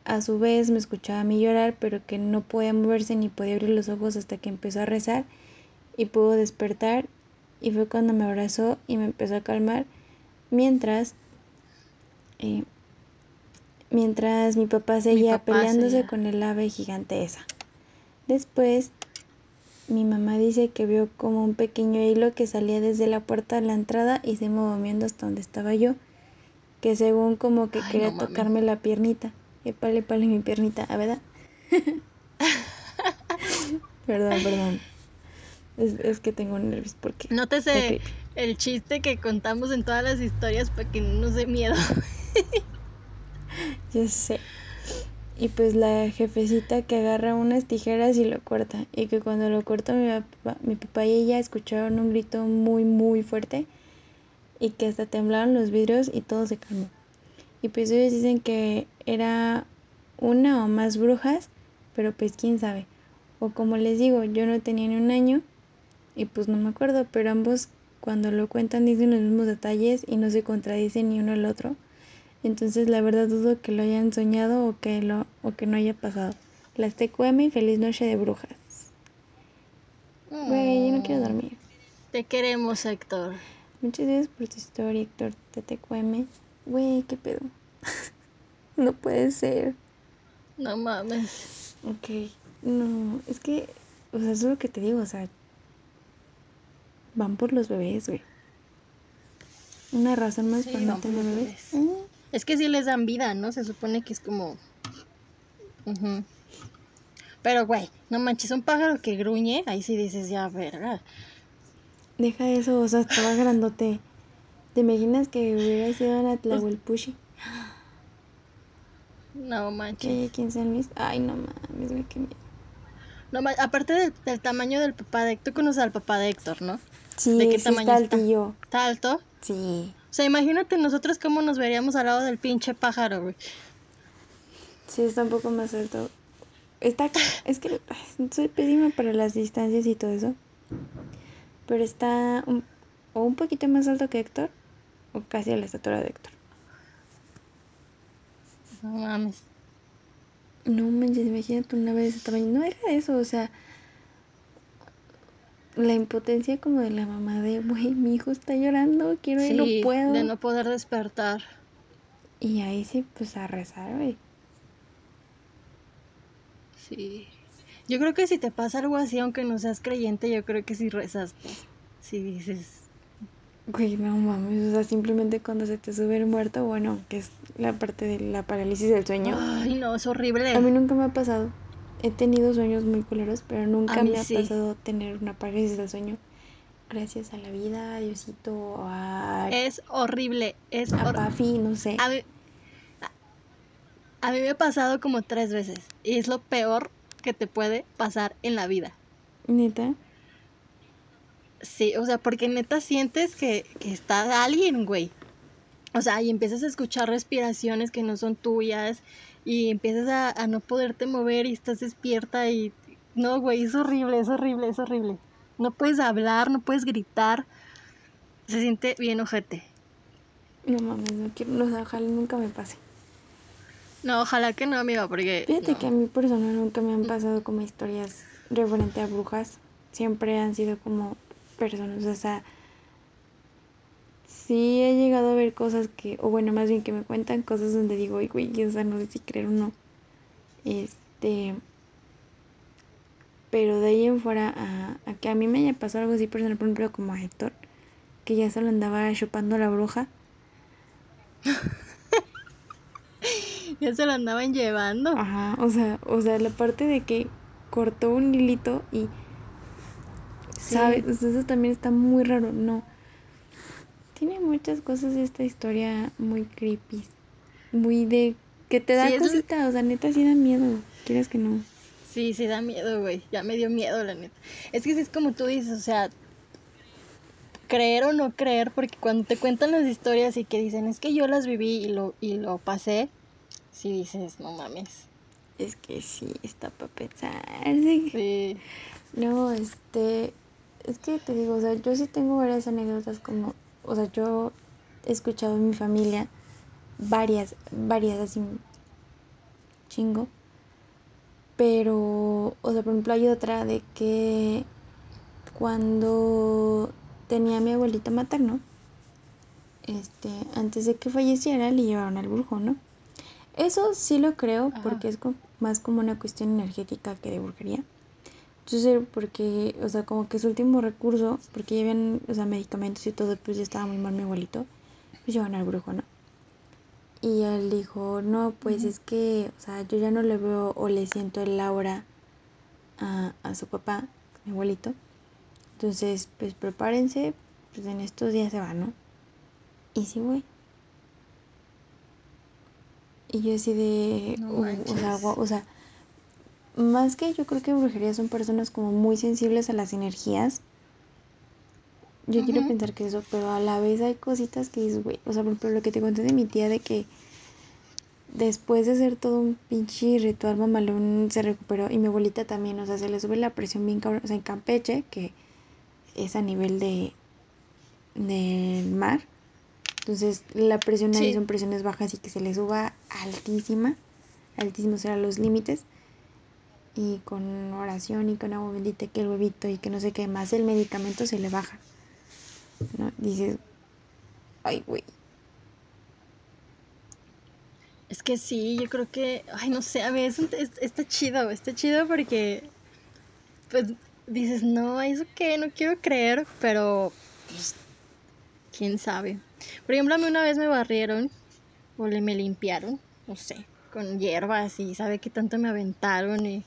a su vez me escuchaba a mí llorar, pero que no podía moverse ni podía abrir los ojos hasta que empezó a rezar y pudo despertar y fue cuando me abrazó y me empezó a calmar mientras eh, mientras mi papá seguía peleándose con el ave gigante esa. Después, mi mamá dice que vio como un pequeño hilo que salía desde la puerta de la entrada y se moviendo hasta donde estaba yo, que según como que quería tocarme la piernita. Epale, pale mi piernita, ¿a verdad? perdón, perdón. Es, que tengo nervios porque... Nótese el chiste que contamos en todas las historias para que no nos dé miedo. Yo sé. Y pues la jefecita que agarra unas tijeras y lo corta. Y que cuando lo corta mi papá, mi papá y ella escucharon un grito muy, muy fuerte. Y que hasta temblaron los vidrios y todo se calmó. Y pues ellos dicen que era una o más brujas, pero pues quién sabe. O como les digo, yo no tenía ni un año y pues no me acuerdo, pero ambos cuando lo cuentan dicen los mismos detalles y no se contradicen ni uno al otro. Entonces la verdad dudo que lo hayan soñado o que, lo, o que no haya pasado. las TQM y feliz noche de brujas. Güey, yo no quiero dormir. Te queremos, Héctor. Muchas gracias por tu historia, Héctor de TQM. Güey, qué pedo. no puede ser. No mames. Ok. No, es que, o sea, eso es lo que te digo, o sea, van por los bebés, güey. Una razón más Sí, para no tener bebés. bebés. Es que sí les dan vida, ¿no? Se supone que es como. Ujú. Pero, güey, no manches, un pájaro que gruñe, ahí sí dices, ya, verga. Deja eso, o sea, estaba grandote. ¿Te imaginas que hubiera sido la Tlahuelpushi? No manches. aquí en San Luis. Ay, no mames, güey, qué miedo. No, aparte del, del tamaño del papá de Héctor, tú conoces al papá de Héctor, ¿no? Sí, ¿De qué sí tamaño está está? altillo. Está alto. Sí. O sea, imagínate nosotros cómo nos veríamos al lado del pinche pájaro, güey. Sí, está un poco más alto. Está. Es que soy pésima para las distancias y todo eso. Pero está un, o un poquito más alto que Héctor, o casi a la estatura de Héctor. No mames. No manches, imagínate una vez de ese tamaño. No deja eso, o sea. La impotencia como de la mamá de, güey, mi hijo está llorando, quiero y no Sí, puedo. de no poder despertar. Y ahí sí, pues a rezar, güey. Sí. Yo creo que si te pasa algo así, aunque no seas creyente, yo creo que si rezaste. Si dices, Güey, no mames, o sea, simplemente cuando se te sube el muerto, bueno, que es la parte de la parálisis del sueño. ay, no, es horrible. A mí nunca me ha pasado. He tenido sueños muy culeros, pero nunca me ha pasado tener una parálisis del sueño. Gracias a la vida, Diosito, a, Es horrible. Es a hor- Pafi, no sé. a, mí, a mí me ha pasado como tres veces. Y es lo peor que te puede pasar en la vida. Neta. Sí, o sea, porque neta sientes que, que está alguien, güey. O sea, y empiezas a escuchar respiraciones que no son tuyas y empiezas a, a no poderte mover y estás despierta y... No, güey, es horrible, es horrible, es horrible. No puedes hablar, no puedes gritar. Se siente bien ojete. No mames, no quiero, no, ojalá nunca me pase. No, ojalá que no, amigo, porque... Fíjate no. que a mí personal nunca me han pasado como historias referente a brujas. Siempre han sido como personas, o sea, sí he llegado a ver cosas que, o bueno, más bien que me cuentan cosas donde digo, "Ay, güey, o sea, no sé si creer o no. Este, pero de ahí en fuera a, a que a mí me haya pasado algo así personal, por ejemplo, como a Héctor, que ya se lo andaba chupando la bruja. Ya se lo andaban llevando. Ajá, o sea, o sea, la parte de que cortó un hilito y Sí. ¿sabes? Eso también está muy raro, no. Tiene muchas cosas esta historia muy creepy, muy de que te da Sí, cosita, o sea, neta sí da miedo, quieres que no. Sí, sí da miedo, güey. Ya me dio miedo, la neta. Es que sí es como tú dices, o sea, creer o no creer, porque cuando te cuentan las historias y que dicen, es que yo las viví y lo, y lo pasé, sí dices, no mames. Es que sí, está para pensar. sí. Sí. No, este, es que te digo, o sea, yo sí tengo varias anécdotas como, o sea, yo he escuchado en mi familia varias, varias así chingo, pero, o sea, por ejemplo, hay otra de que cuando tenía a mi abuelito materno, este, antes de que falleciera, le llevaron al brujo, ¿no? Eso sí lo creo Ajá. porque es más como una cuestión energética que de brujería. Entonces, porque, o sea, como que su último recurso, porque ya habían, o sea, medicamentos y todo, pues ya estaba muy mal mi abuelito, pues llevan al brujo, ¿no? Y él dijo, no, pues es que, o sea, yo ya no le veo o le siento el aura a, a su papá, mi abuelito. Entonces, pues prepárense, pues en estos días se va, ¿no? Y sí, güey. Y yo así de, No uh, o sea, o sea, más que yo creo que brujería son personas como muy sensibles a las energías. Yo quiero pensar que eso, pero a la vez hay cositas que dices, güey, o sea, por ejemplo, lo que te conté de mi tía de que después de hacer todo un pinche ritual mamalón se recuperó y mi abuelita también, o sea, se le sube la presión bien cabrón, o sea, en Campeche, que es a nivel de del mar. Entonces, la presión ahí Sí. son presiones bajas y que se le suba altísima, altísimo será los límites. Y con oración y con agua bendita que el huevito y que no sé qué más el medicamento se le baja. ¿No? Dices, ay, güey. Es que sí, yo creo que, ay, no sé, a ver, está chido, está chido porque, pues, dices, no, eso que no quiero creer, pero, pues, quién sabe. Por ejemplo, a mí una vez me barrieron, o le me limpiaron, no sé, con hierbas y sabe qué tanto me aventaron y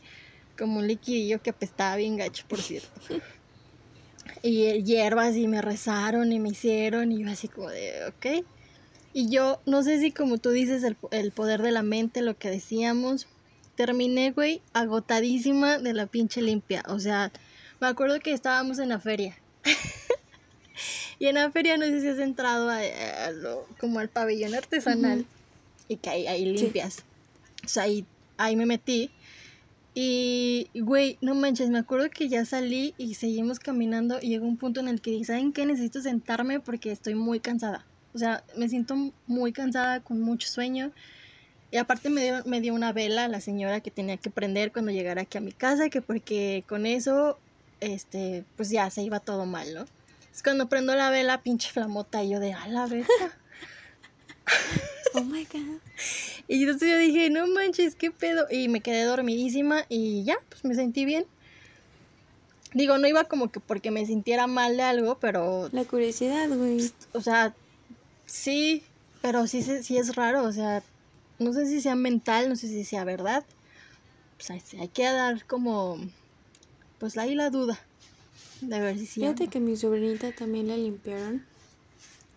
como un liquidillo que apestaba bien gacho, por cierto. y hierbas y me rezaron y me hicieron y yo así como de, ok. Y yo, no sé si como tú dices, el, el poder de la mente, lo que decíamos, terminé, güey, agotadísima de la pinche limpia. O sea, me acuerdo que estábamos en la feria. y en la feria no sé si has entrado a, como al pabellón artesanal y que ahí, limpias. O sea, ahí, ahí me metí. Y, güey, no manches, me acuerdo que ya salí y seguimos caminando y llegó un punto en el que dije, ¿saben qué? Necesito sentarme porque estoy muy cansada. O sea, me siento muy cansada, con mucho sueño. Y aparte me dio, me dio una vela la señora que tenía que prender cuando llegara aquí a mi casa, que porque con eso, este, pues ya se iba todo mal, ¿no? Es cuando prendo la vela, pinche flamota, y yo de, a la verga. oh my god. Y entonces yo dije, no manches, qué pedo. Y me quedé dormidísima y ya, pues me sentí bien. Digo, no iba como que porque me sintiera mal de algo, pero... La curiosidad, güey. O sea, Sí, pero sí, sí es raro, o sea, no sé si sea mental, no sé si sea verdad. Pues hay, que dar como, pues ahí la duda de ver si sí. Fíjate que mi sobrinita también la limpiaron.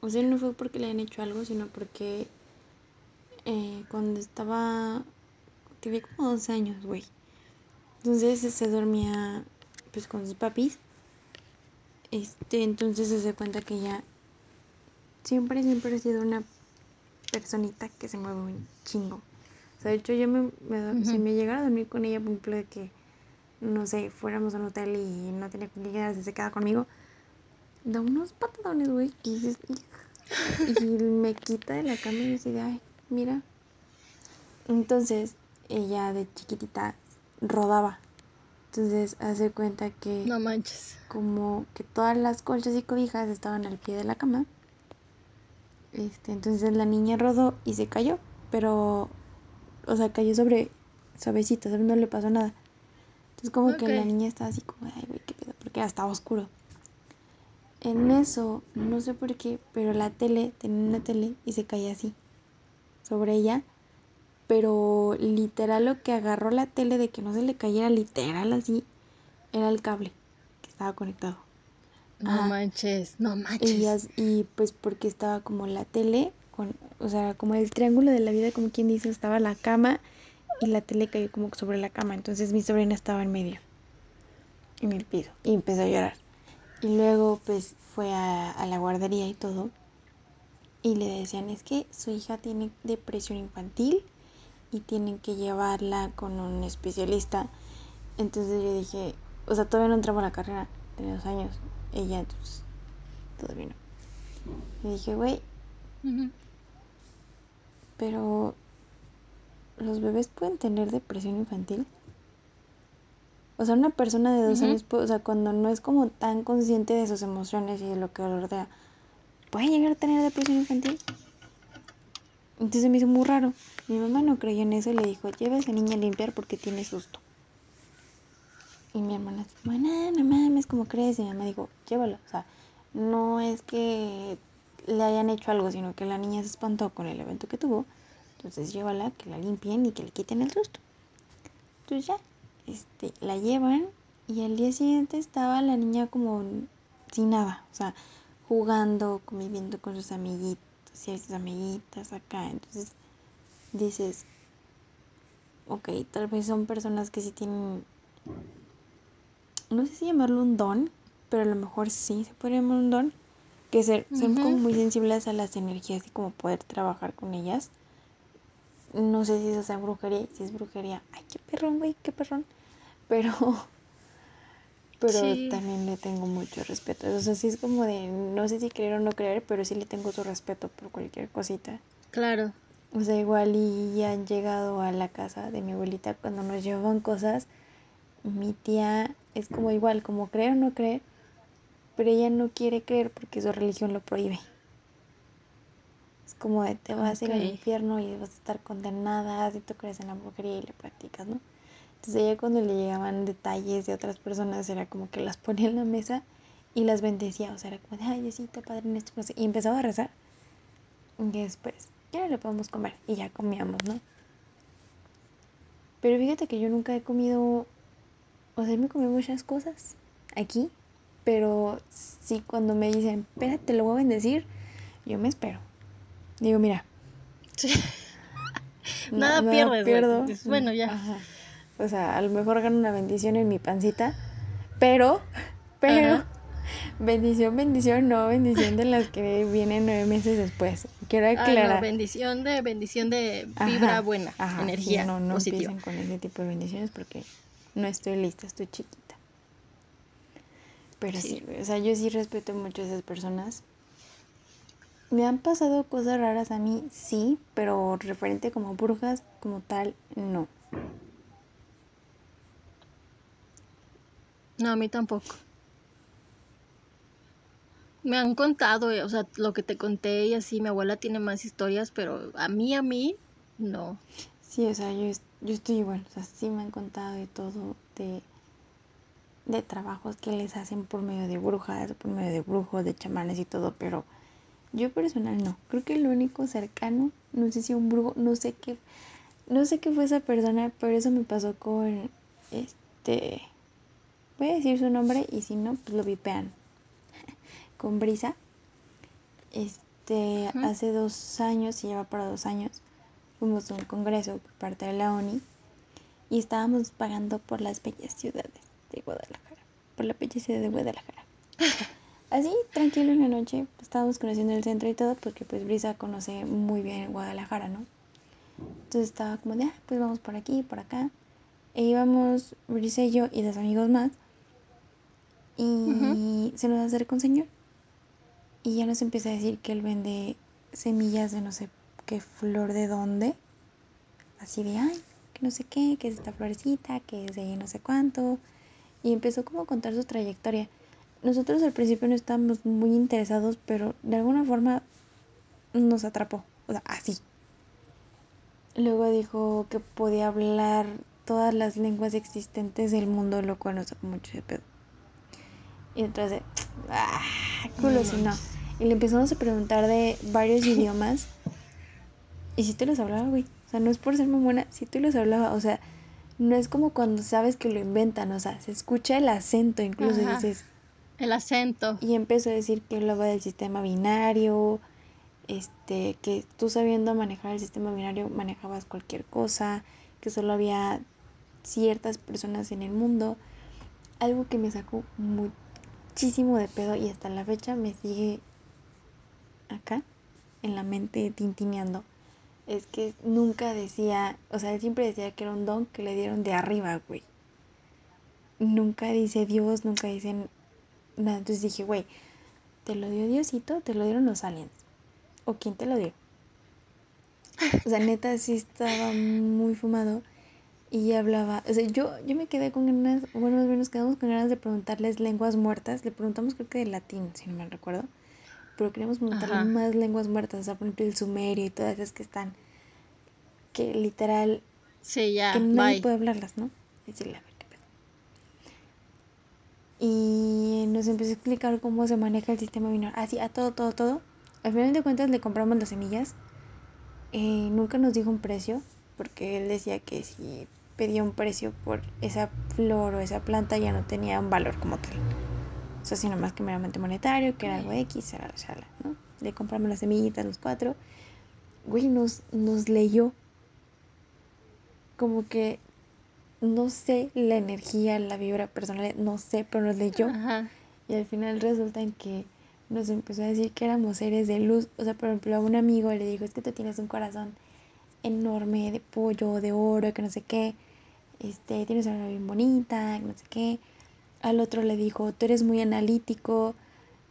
O sea, no fue porque le hayan hecho algo, sino porque eh, cuando estaba, tenía como dos años, güey. Entonces se dormía pues con sus papis. Este, entonces se da cuenta que ya siempre, siempre he sido una personita que se mueve un chingo. O sea, de hecho, yo me, si me llegara a dormir con ella, por ejemplo, de que, no sé, fuéramos a un hotel y no tenía que llegar, se queda conmigo, da unos patadones, güey, y, y me quita de la cama y dice, ay, mira. Entonces, ella de chiquitita rodaba. Entonces, hace cuenta que... No manches. Como que todas las colchas y cobijas estaban al pie de la cama. Este, entonces la niña rodó y se cayó, pero, o sea, cayó sobre suavecito, ¿sabes? No le pasó nada. Entonces como que la niña estaba así como, ay, güey, qué pedo, porque ya estaba oscuro. En eso, no sé por qué, pero la tele, tenía una tele y se caía así, sobre ella. Pero literal lo que agarró la tele de que no se le cayera literal así, era el cable que estaba conectado. No manches, no manches. Y, pues porque estaba como la tele, con, o sea, como el triángulo de la vida, como quien dice, estaba la cama y la tele cayó como sobre la cama. Entonces mi sobrina estaba en medio, en el piso, y empezó a llorar. Y luego pues fue a, a la guardería y todo. Y le decían, es que su hija tiene depresión infantil y tienen que llevarla con un especialista. Entonces yo dije, o sea, todavía no entramos a la carrera, tenía dos años ella, entonces, todavía no. Y dije, güey, pero los bebés pueden tener depresión infantil. O sea, una persona de dos años, o sea, cuando no es como tan consciente de sus emociones y de lo que lo rodea, puede llegar a tener depresión infantil. Entonces me hizo muy raro. Mi mamá no creyó en eso y le dijo, lleva a esa niña a limpiar porque tiene susto. Y mi hermana, bueno, no mames, ¿cómo crees? Y mi mamá dijo, llévalo. O sea, no es que le hayan hecho algo, sino que la niña se espantó con el evento que tuvo. Entonces llévala, que la limpien y que le quiten el susto. Entonces ya, este, la llevan y al día siguiente estaba la niña como sin nada. O sea, jugando, conviviendo con sus amiguitos y sus amiguitas acá. Entonces dices, ok, tal vez son personas que sí tienen no sé si llamarlo un don, pero a lo mejor sí se puede llamar un don, que ser, son como muy sensibles a las energías y como poder trabajar con ellas. No sé si eso es brujería, si es brujería, ay, qué perrón, güey, qué perrón. Pero, pero también le tengo mucho respeto. O sea, sí es como de, no sé si creer o no creer, pero sí le tengo su respeto por cualquier cosita. Claro. O sea, igual y han llegado a la casa de mi abuelita cuando nos llevaban cosas mi tía es como igual, como creer o no creer, pero ella no quiere creer porque su religión lo prohíbe. Es como de te vas a ir al infierno y vas a estar condenada si tú crees en la brujería y le practicas, ¿no? Entonces ella cuando le llegaban detalles de otras personas era como que las ponía en la mesa y las bendecía, o sea, era como de, ay Diosito, Padre nuestro, y empezaba a rezar. Y después, ya le podemos comer y ya comíamos, ¿no? Pero fíjate que yo nunca he comido, o sea, me comí muchas cosas aquí, pero sí cuando me dicen, espérate, lo voy a bendecir, yo me espero. Digo, mira. nada, pierdes, pierdo. Bueno, ya. O sea, a lo mejor gano una bendición en mi pancita, pero, pero, bendición, bendición, no bendición de las que vienen nueve meses después. Quiero aclarar. bendición de, bendición de vibra buena, energía no, no empiecen con ese tipo de bendiciones porque no estoy lista, estoy chiquita. Pero sí, o sea, yo sí respeto mucho a esas personas. Me han pasado cosas raras a mí, sí, pero referente como brujas, como tal, no. No, a mí tampoco. Me han contado, eh, o sea, lo que te conté y así, mi abuela tiene más historias, pero a mí, a mí, no. Sí, o sea, yo, yo estoy igual, o sea, sí me han contado de todo, de, de trabajos que les hacen por medio de brujas, por medio de brujos, de chamanes y todo, pero yo personal no. Creo que lo único cercano, no sé si un brujo, no sé qué, no sé qué fue esa persona, pero eso me pasó con este Voy a decir su nombre y si no, pues lo vipean. Con Brisa. Este, hace dos años, se lleva para dos años, fuimos a un congreso por parte de la ONI y estábamos pagando por las bellas ciudades de Guadalajara, por la bella ciudad de Guadalajara. Así, tranquilo en la noche, estábamos conociendo el centro y todo, porque pues Brisa conoce muy bien Guadalajara, ¿no? Entonces estaba como de, ah, pues vamos por aquí, por acá. E íbamos Brisa y yo y dos amigos más. Y se nos acerca un señor y ya nos empieza a decir que él vende semillas de no sé qué flor de dónde. Así de, ay, que no sé qué, que es esta florecita, que es de no sé cuánto. Y empezó como a contar su trayectoria. Nosotros al principio no estábamos muy interesados, pero de alguna forma nos atrapó. O sea, así. Luego dijo que podía hablar todas las lenguas existentes del mundo, lo cual nos sacó mucho de pedo. Y entonces, ah, culo si no. Y le empezamos a preguntar de varios idiomas. Y si tú los hablaba, güey. O sea, no es por ser muy buena, si tú los hablaba, o sea, no es como cuando sabes que lo inventan, o sea, se escucha el acento, incluso dices. El acento. Y empezó a decir que hablaba del sistema binario, este, que tú sabiendo manejar el sistema binario manejabas cualquier cosa, que solo había ciertas personas en el mundo. Algo que me sacó muy muchísimo de pedo y hasta la fecha me sigue acá en la mente tintineando. Es que nunca decía, o sea, él siempre decía que era un don que le dieron de arriba, güey. Nunca dice Dios, nunca dicen nada. Entonces dije, güey, ¿te lo dio Diosito? ¿Te lo dieron los aliens? ¿O quién te lo dio? O sea, neta sí estaba muy fumado y hablaba, o sea, yo, yo me quedé con ganas, bueno, más o menos quedamos con ganas de preguntarles lenguas muertas, le preguntamos creo que de latín, si no me recuerdo, pero queríamos preguntarle más lenguas muertas, o sea, por ejemplo el sumerio y todas esas que están, que literal, sí, ya, que nadie puede hablarlas, ¿no? Decirle, a ver qué Y nos empezó a explicar cómo se maneja el sistema binario, así, a todo, todo, todo. Al final de cuentas le compramos las semillas, eh, nunca nos dijo un precio, porque él decía que si pedía un precio por esa flor o esa planta ya no tenía un valor como tal. O sea, sino más que meramente monetario, que era algo X, era, ¿no? Le compramos las semillitas, los cuatro. Güey, nos, nos leyó. Como que, no sé, la energía, la vibra personal, no sé, pero nos leyó. Y al final resulta en que nos empezó a decir que éramos seres de luz. O sea, por ejemplo, a un amigo le dijo, es que tú tienes un corazón enorme de pollo, de oro, que no sé qué este, tienes una bien bonita, no sé qué. Al otro le dijo, tú eres muy analítico,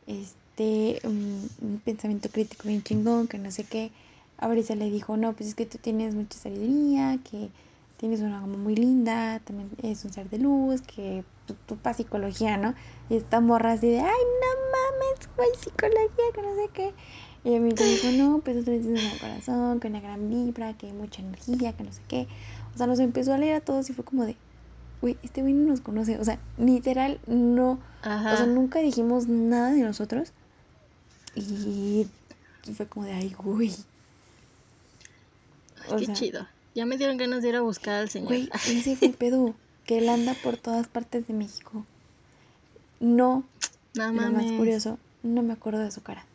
este, un, pensamiento crítico bien chingón, que no sé qué. A Brisa le dijo, no, pues es que tú tienes mucha sabiduría, que tienes una mamá muy linda, también es un ser de luz, que tu, tu pa psicología, ¿no? Y esta morra así de, ay, no mames, güey, psicología, que no sé qué. Y a mí me dijo, no, pues tú tienes un corazón, que una gran vibra, que hay mucha energía, que no sé qué. O sea, nos empezó a leer a todos y fue como de, güey, este güey no nos conoce. O sea, literal, no. Ajá. O sea, nunca dijimos nada de nosotros. Y fue como de, ay, güey. O Qué sea, chido. Ya me dieron ganas de ir a buscar al señor. Güey, ese fue el pedo. Que él anda por todas partes de México. No, no lo más curioso, no me acuerdo de su cara.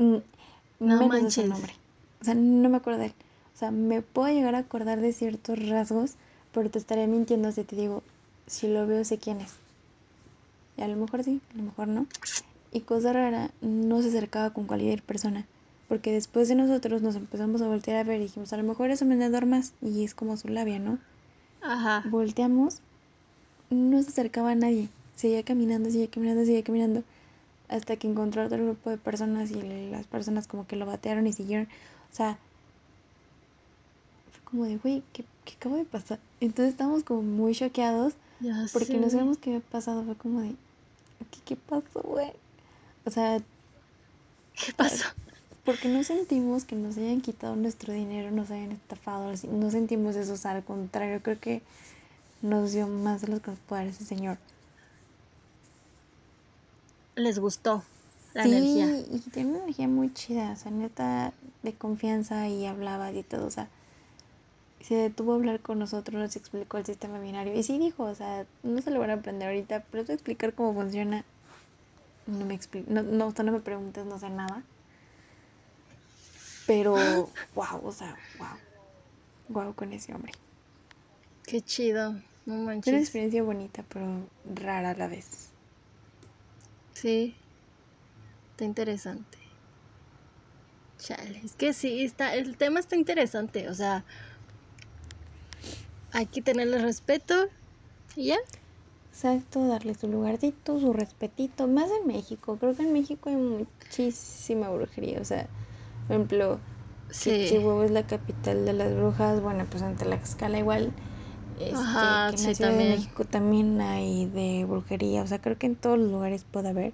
No menos de manches. su nombre. O sea, no me acuerdo de él. O sea, me puedo llegar a acordar de ciertos rasgos, pero te estaré mintiendo si te digo, si lo veo sé quién es. Y a lo mejor sí, a lo mejor no. Y cosa rara, no se acercaba con cualquier persona. Porque después de nosotros nos empezamos a voltear a ver y dijimos, a lo mejor es un vendedor más. Y es como su labia, ¿no? Ajá. Volteamos, no se acercaba a nadie. Seguía caminando, seguía caminando, seguía caminando. Hasta que encontró otro grupo de personas y las personas como que lo batearon y siguieron. O sea, fue como de, güey, ¿qué, ¿qué acaba de pasar? Entonces estábamos como muy choqueados Ya porque no sabemos qué había pasado. Fue como de, ¿qué, qué pasó, güey? O sea, ¿Qué pasó? porque no sentimos que nos hayan quitado nuestro dinero, nos hayan estafado, no sentimos eso, o sea, al contrario, creo que nos dio más de lo que nos puede dar ese señor. Les gustó la sí, energía. y tiene una energía muy chida, o sea, neta, de confianza y hablaba y todo, o sea, se detuvo a hablar con nosotros, nos explicó el sistema binario y sí dijo, o sea, no se lo van a aprender ahorita, pero a explicar cómo funciona. No me explico, no, no, o sea, no me preguntes, no sé nada. Pero, wow, o sea, wow. Wow con ese hombre. Qué chido. No Es una manches. experiencia bonita, pero rara a la vez. Sí. Está interesante. Chale. Es que sí, está, el tema está interesante. O sea, hay que tenerle respeto. Y ya. Exacto, darle su lugarcito, su respetito. Más en México. Creo que en México hay muchísima brujería. O sea, por ejemplo, Sí. Chihuahua es la capital de las brujas. Bueno, pues en Tlaxcala igual. Este, Ajá, que en sí, la Ciudad de. México también hay de brujería. O sea, creo que en todos los lugares puede haber.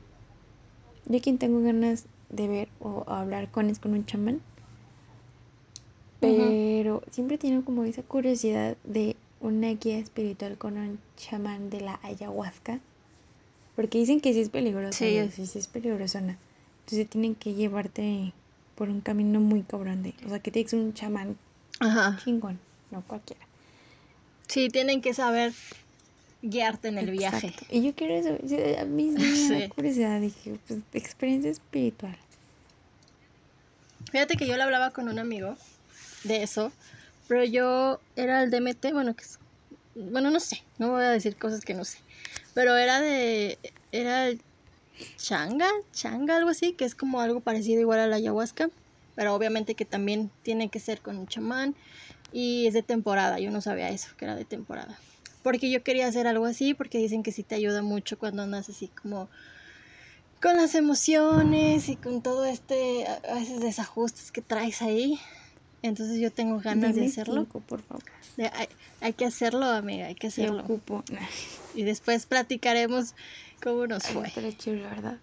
Yo quien tengo ganas de ver o hablar con es con un chamán. Pero siempre tengo como esa curiosidad de una guía espiritual con un chamán de la ayahuasca. Porque dicen que sí es peligroso. Sí. Sí, sí es peligrosona. Entonces tienen que llevarte por un camino muy cabrón de... O sea, que tienes un chamán Ajá. chingón, no cualquiera. Sí, tienen que saber guiarte en el viaje. Exacto. Y yo quiero eso. sí, A mí sí me da Sí. curiosidad. Dije, pues, experiencia espiritual. Fíjate que yo le hablaba con un amigo de eso, pero yo era el DMT, bueno, que es, bueno, no sé, no voy a decir cosas que no sé, pero era de, era el changa, changa, algo así, que es como algo parecido igual a la ayahuasca, pero obviamente que también tiene que ser con un chamán y es de temporada, yo no sabía eso, que era de temporada. Porque yo quería hacer algo así, porque dicen que sí te ayuda mucho cuando andas así como con las emociones y con todo este a veces desajustes que traes ahí. Entonces yo tengo ganas de Deme hacerlo. cinco, por favor. De- hay, hay que hacerlo, amiga, hay que hacerlo. ocupo. Y después platicaremos cómo nos fue. Pero chido, la verdad.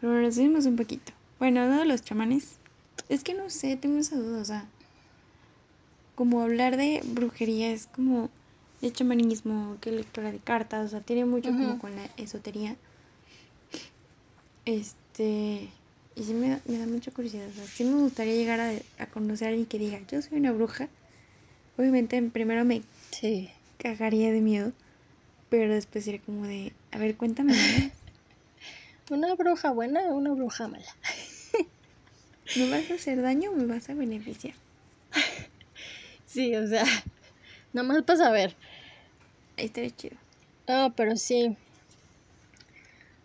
Pero seguimos un poquito. Bueno, de los chamanes. Es que no sé, tengo esa duda. O sea, como hablar de brujería es como de chamanismo, que lectura de cartas. O sea, tiene mucho como con la esotería. Este. Y sí me da, me da mucha curiosidad. O sea, sí me gustaría llegar a, a conocer a alguien que diga, yo soy una bruja. Obviamente, primero me Sí. cagaría de miedo. Pero después sería como de, a ver, cuéntame. Una bruja buena o una bruja mala. ¿Me vas a hacer daño o me vas a beneficiar? Sí, o sea, nada más para saber. Ahí estaría chido. No, pero sí.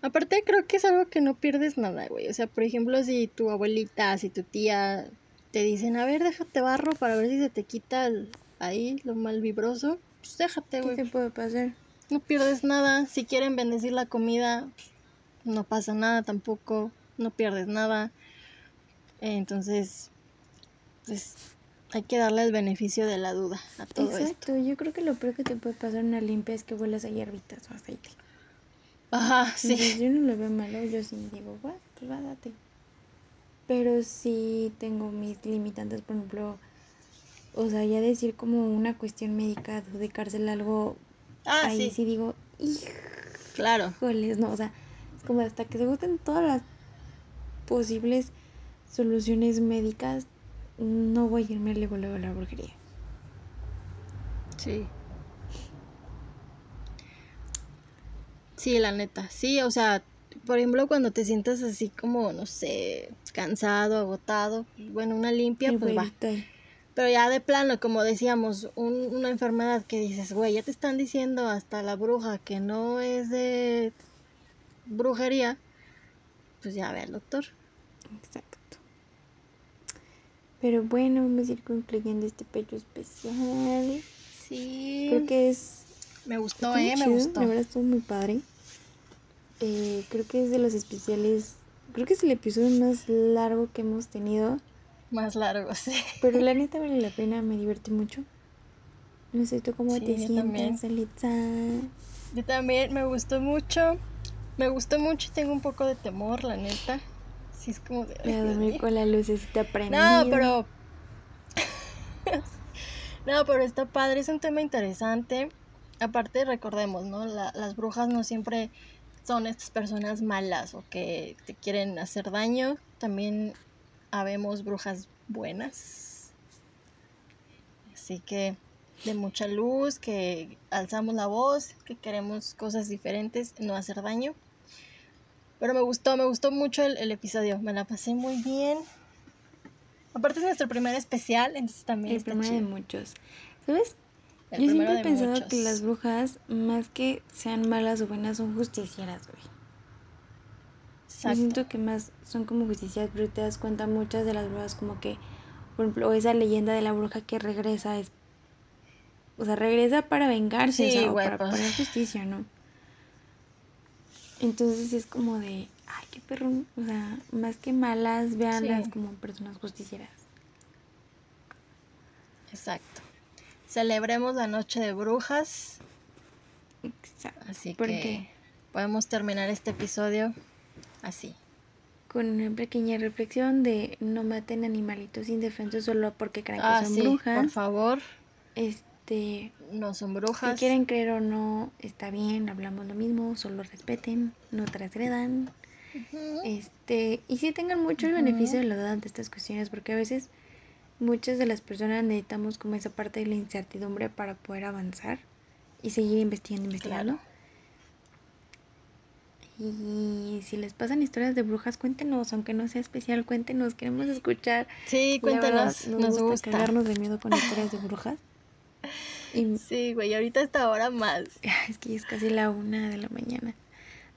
Aparte creo que es algo que no pierdes nada, güey. O sea, por ejemplo, si tu abuelita, si tu tía te dicen, a ver, déjate barro para ver si se te quita el- ahí lo mal vibroso, pues déjate, ¿Qué güey. te puede pasar? No pierdes nada. Si quieren bendecir la comida, pues, no pasa nada tampoco. No pierdes nada. Entonces, pues hay que darle el beneficio de la duda a todo Exacto, esto. yo creo que lo peor que te puede pasar en una limpia es que huelas a hierbitas o aceite. Ajá, sí. Entonces, yo no lo veo malo, yo sí digo, "Bueno, pues va, date. Pero sí tengo mis limitantes, por ejemplo, o sea, ya decir como una cuestión médica, adjudicársela algo, Ah, ahí sí, sí digo, claro. híjoles, no, o sea, es como hasta que se gusten todas las posibles soluciones médicas, no voy a irme luego, luego a la brujería. Sí. Sí, la neta. Sí, o sea, por ejemplo, cuando te sientas así como, no sé, cansado, agotado, bueno, una limpia, pues va. Pero ya de plano, como decíamos, un- una enfermedad que dices, güey, ya te están diciendo hasta la bruja que no es de brujería, pues ya ve al doctor. Exacto. Pero bueno, vamos a ir concluyendo este pecho especial. Sí. Creo que es Me gustó, eh, me chido, gustó. La verdad estuvo muy padre. Eh, creo que es de los especiales. Creo que es el episodio más largo que hemos tenido. Más largo, sí. Pero la neta vale la pena, me divertí mucho. No sé tú cómo Sí, te sientes, Alitza. Yo también me gustó mucho. Me gustó mucho y tengo un poco de temor, la neta. Sí, es como de. dormir mío. con la lucecita prendida. No, pero. no, pero está padre, es un tema interesante. Aparte, recordemos, ¿no? La- las brujas no siempre son estas personas malas o que te quieren hacer daño. También habemos brujas buenas. Así que de mucha luz, que alzamos la voz, que queremos cosas diferentes, no hacer daño. Pero me gustó, me gustó mucho el, el episodio, me la pasé muy bien. Aparte es nuestro primer especial, entonces también El está primero de muchos. ¿Sabes? El Yo siempre he pensado muchos. que las brujas, más que sean malas o buenas, son justicieras, güey. Yo Exacto. siento que más son como justicias, pero te das cuenta muchas de las brujas como que, por ejemplo, esa leyenda de la bruja que regresa es, o sea, regresa para vengarse, o sea, o para pues. poner justicia, ¿no? Entonces es como de, ay, qué perrón, o sea, más que malas, véanlas Sí. como personas justicieras. Exacto. Celebremos la noche de brujas, Exacto. así Porque que podemos terminar este episodio así. con una pequeña reflexión de no maten animalitos indefensos solo porque creen que Ah, son sí, brujas. por favor, Este, no son Si brujas. quieren creer o no, está bien, hablamos lo mismo, solo respeten, no transgredan. Ujú. Este, y sí tengan mucho el beneficio de la duda ante estas cuestiones, porque a veces muchas de las personas necesitamos como esa parte de la incertidumbre para poder avanzar y seguir investigando, investigando. Claro. Y si les pasan historias de brujas, cuéntenos, aunque no sea especial, cuéntenos, queremos escuchar. Sí, verdad, cuéntenos, nos gusta gusta. cagarnos de miedo con historias de brujas. Y Sí, güey, ahorita hasta ahora más. Es que ya es casi la una de la mañana.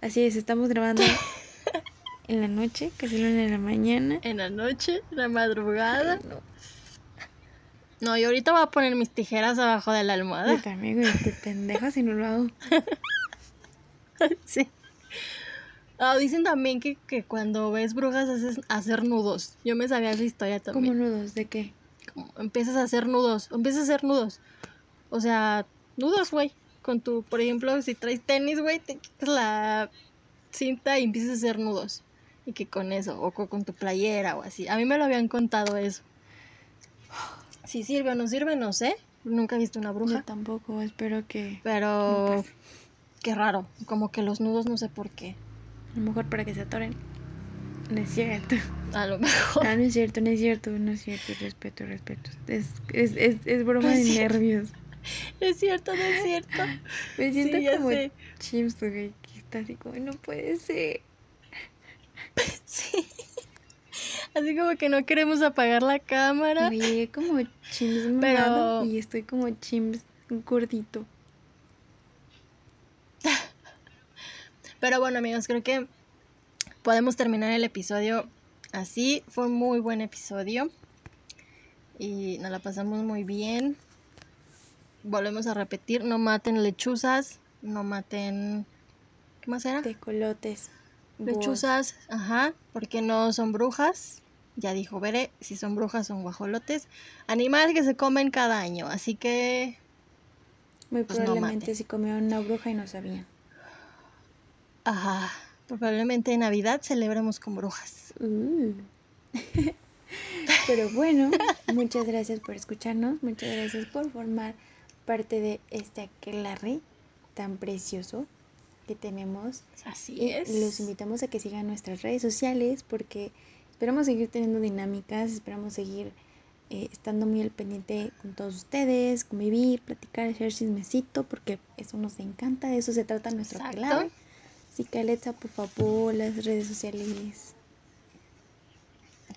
Así es, estamos grabando en la noche, casi la una de la mañana. En la noche, en la madrugada. No, No, y ahorita voy a poner mis tijeras abajo de la yo almohada. también, güey, estoy pendeja si no lo hago. Sí. Ah, dicen también que, que cuando ves brujas haces hacer nudos. Yo me sabía esa historia ¿Cómo también. nudos? ¿De qué? Empiezas a hacer nudos, empiezas a hacer nudos. O sea, nudos, güey. Con tu, por ejemplo, si traes tenis, güey, te quitas la cinta y empiezas a hacer nudos. Y que con eso, o co- con tu playera o así. A mí me lo habían contado eso. Si sirve o no sirve, no sé. Nunca he visto una Yo bruja. tampoco, espero que... Pero qué raro. Como que los nudos no sé por qué. A lo mejor para que se atoren. No es cierto. A lo mejor. No, no es cierto, no es cierto, no es cierto. Respeto, respeto. Es, es, es, es broma No de cierto. nervios. Es cierto, no es cierto. Me siento Sí, como sé. chips, güey, que está así como, no puede ser. Sí. Así como que no queremos apagar la cámara. Llegué como chims Pero- y estoy como chims gordito. Pero bueno, amigos, creo que podemos terminar el episodio así. Fue un muy buen episodio. Y nos la pasamos muy bien. Volvemos a repetir, no maten lechuzas, no maten... ¿Qué más era? Tecolotes. Lechuzas, ajá, porque no son brujas. ya dijo Bere, si son brujas son guajolotes, animales que se comen cada año, así que... Muy Pues probablemente si comieron una bruja y no sabían. Ajá, probablemente en Navidad celebramos con brujas. Uh. Pero bueno, muchas gracias por escucharnos, muchas gracias por formar parte de este aquelarre tan precioso que tenemos. Así Y es. los invitamos a que sigan nuestras redes sociales porque esperamos seguir teniendo dinámicas, esperamos seguir eh, estando muy al pendiente con todos ustedes, convivir, platicar, hacer chismecito, porque eso nos encanta, de eso se trata nuestro aquelarre. Así que Alexa, por favor, las redes sociales.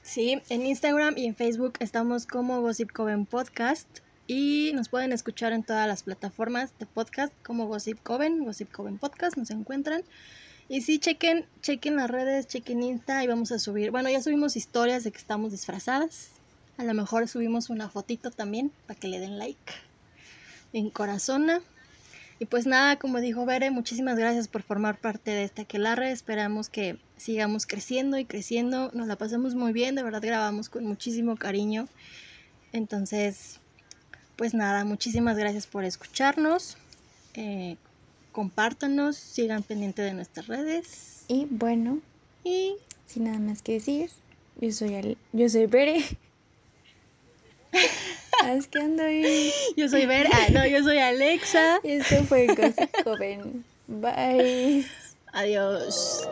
Sí, en Instagram y en Facebook estamos como Gossip Coven Podcast y nos pueden escuchar en todas las plataformas de podcast como Gossip Coven, Gossip Coven Podcast, nos encuentran. Y sí, chequen, chequen las redes, chequen Insta y vamos a subir. Bueno, ya subimos historias de que estamos disfrazadas. A lo mejor subimos una fotito también para que le den like en corazona. Y pues nada, como dijo Bere, muchísimas gracias por formar parte de esta aquelarre. Esperamos que sigamos creciendo y creciendo. Nos la pasamos muy bien, de verdad grabamos con muchísimo cariño. Entonces, pues nada, muchísimas gracias por escucharnos. Eh, compártanos, sigan pendiente de nuestras redes. Y bueno, Y sin nada más que decir, yo soy Ale- yo soy Bere. Es que ando ahí. yo soy Ver, ah, no, yo soy Alexa. Esto fue Gossip Coven. Bye. Adiós.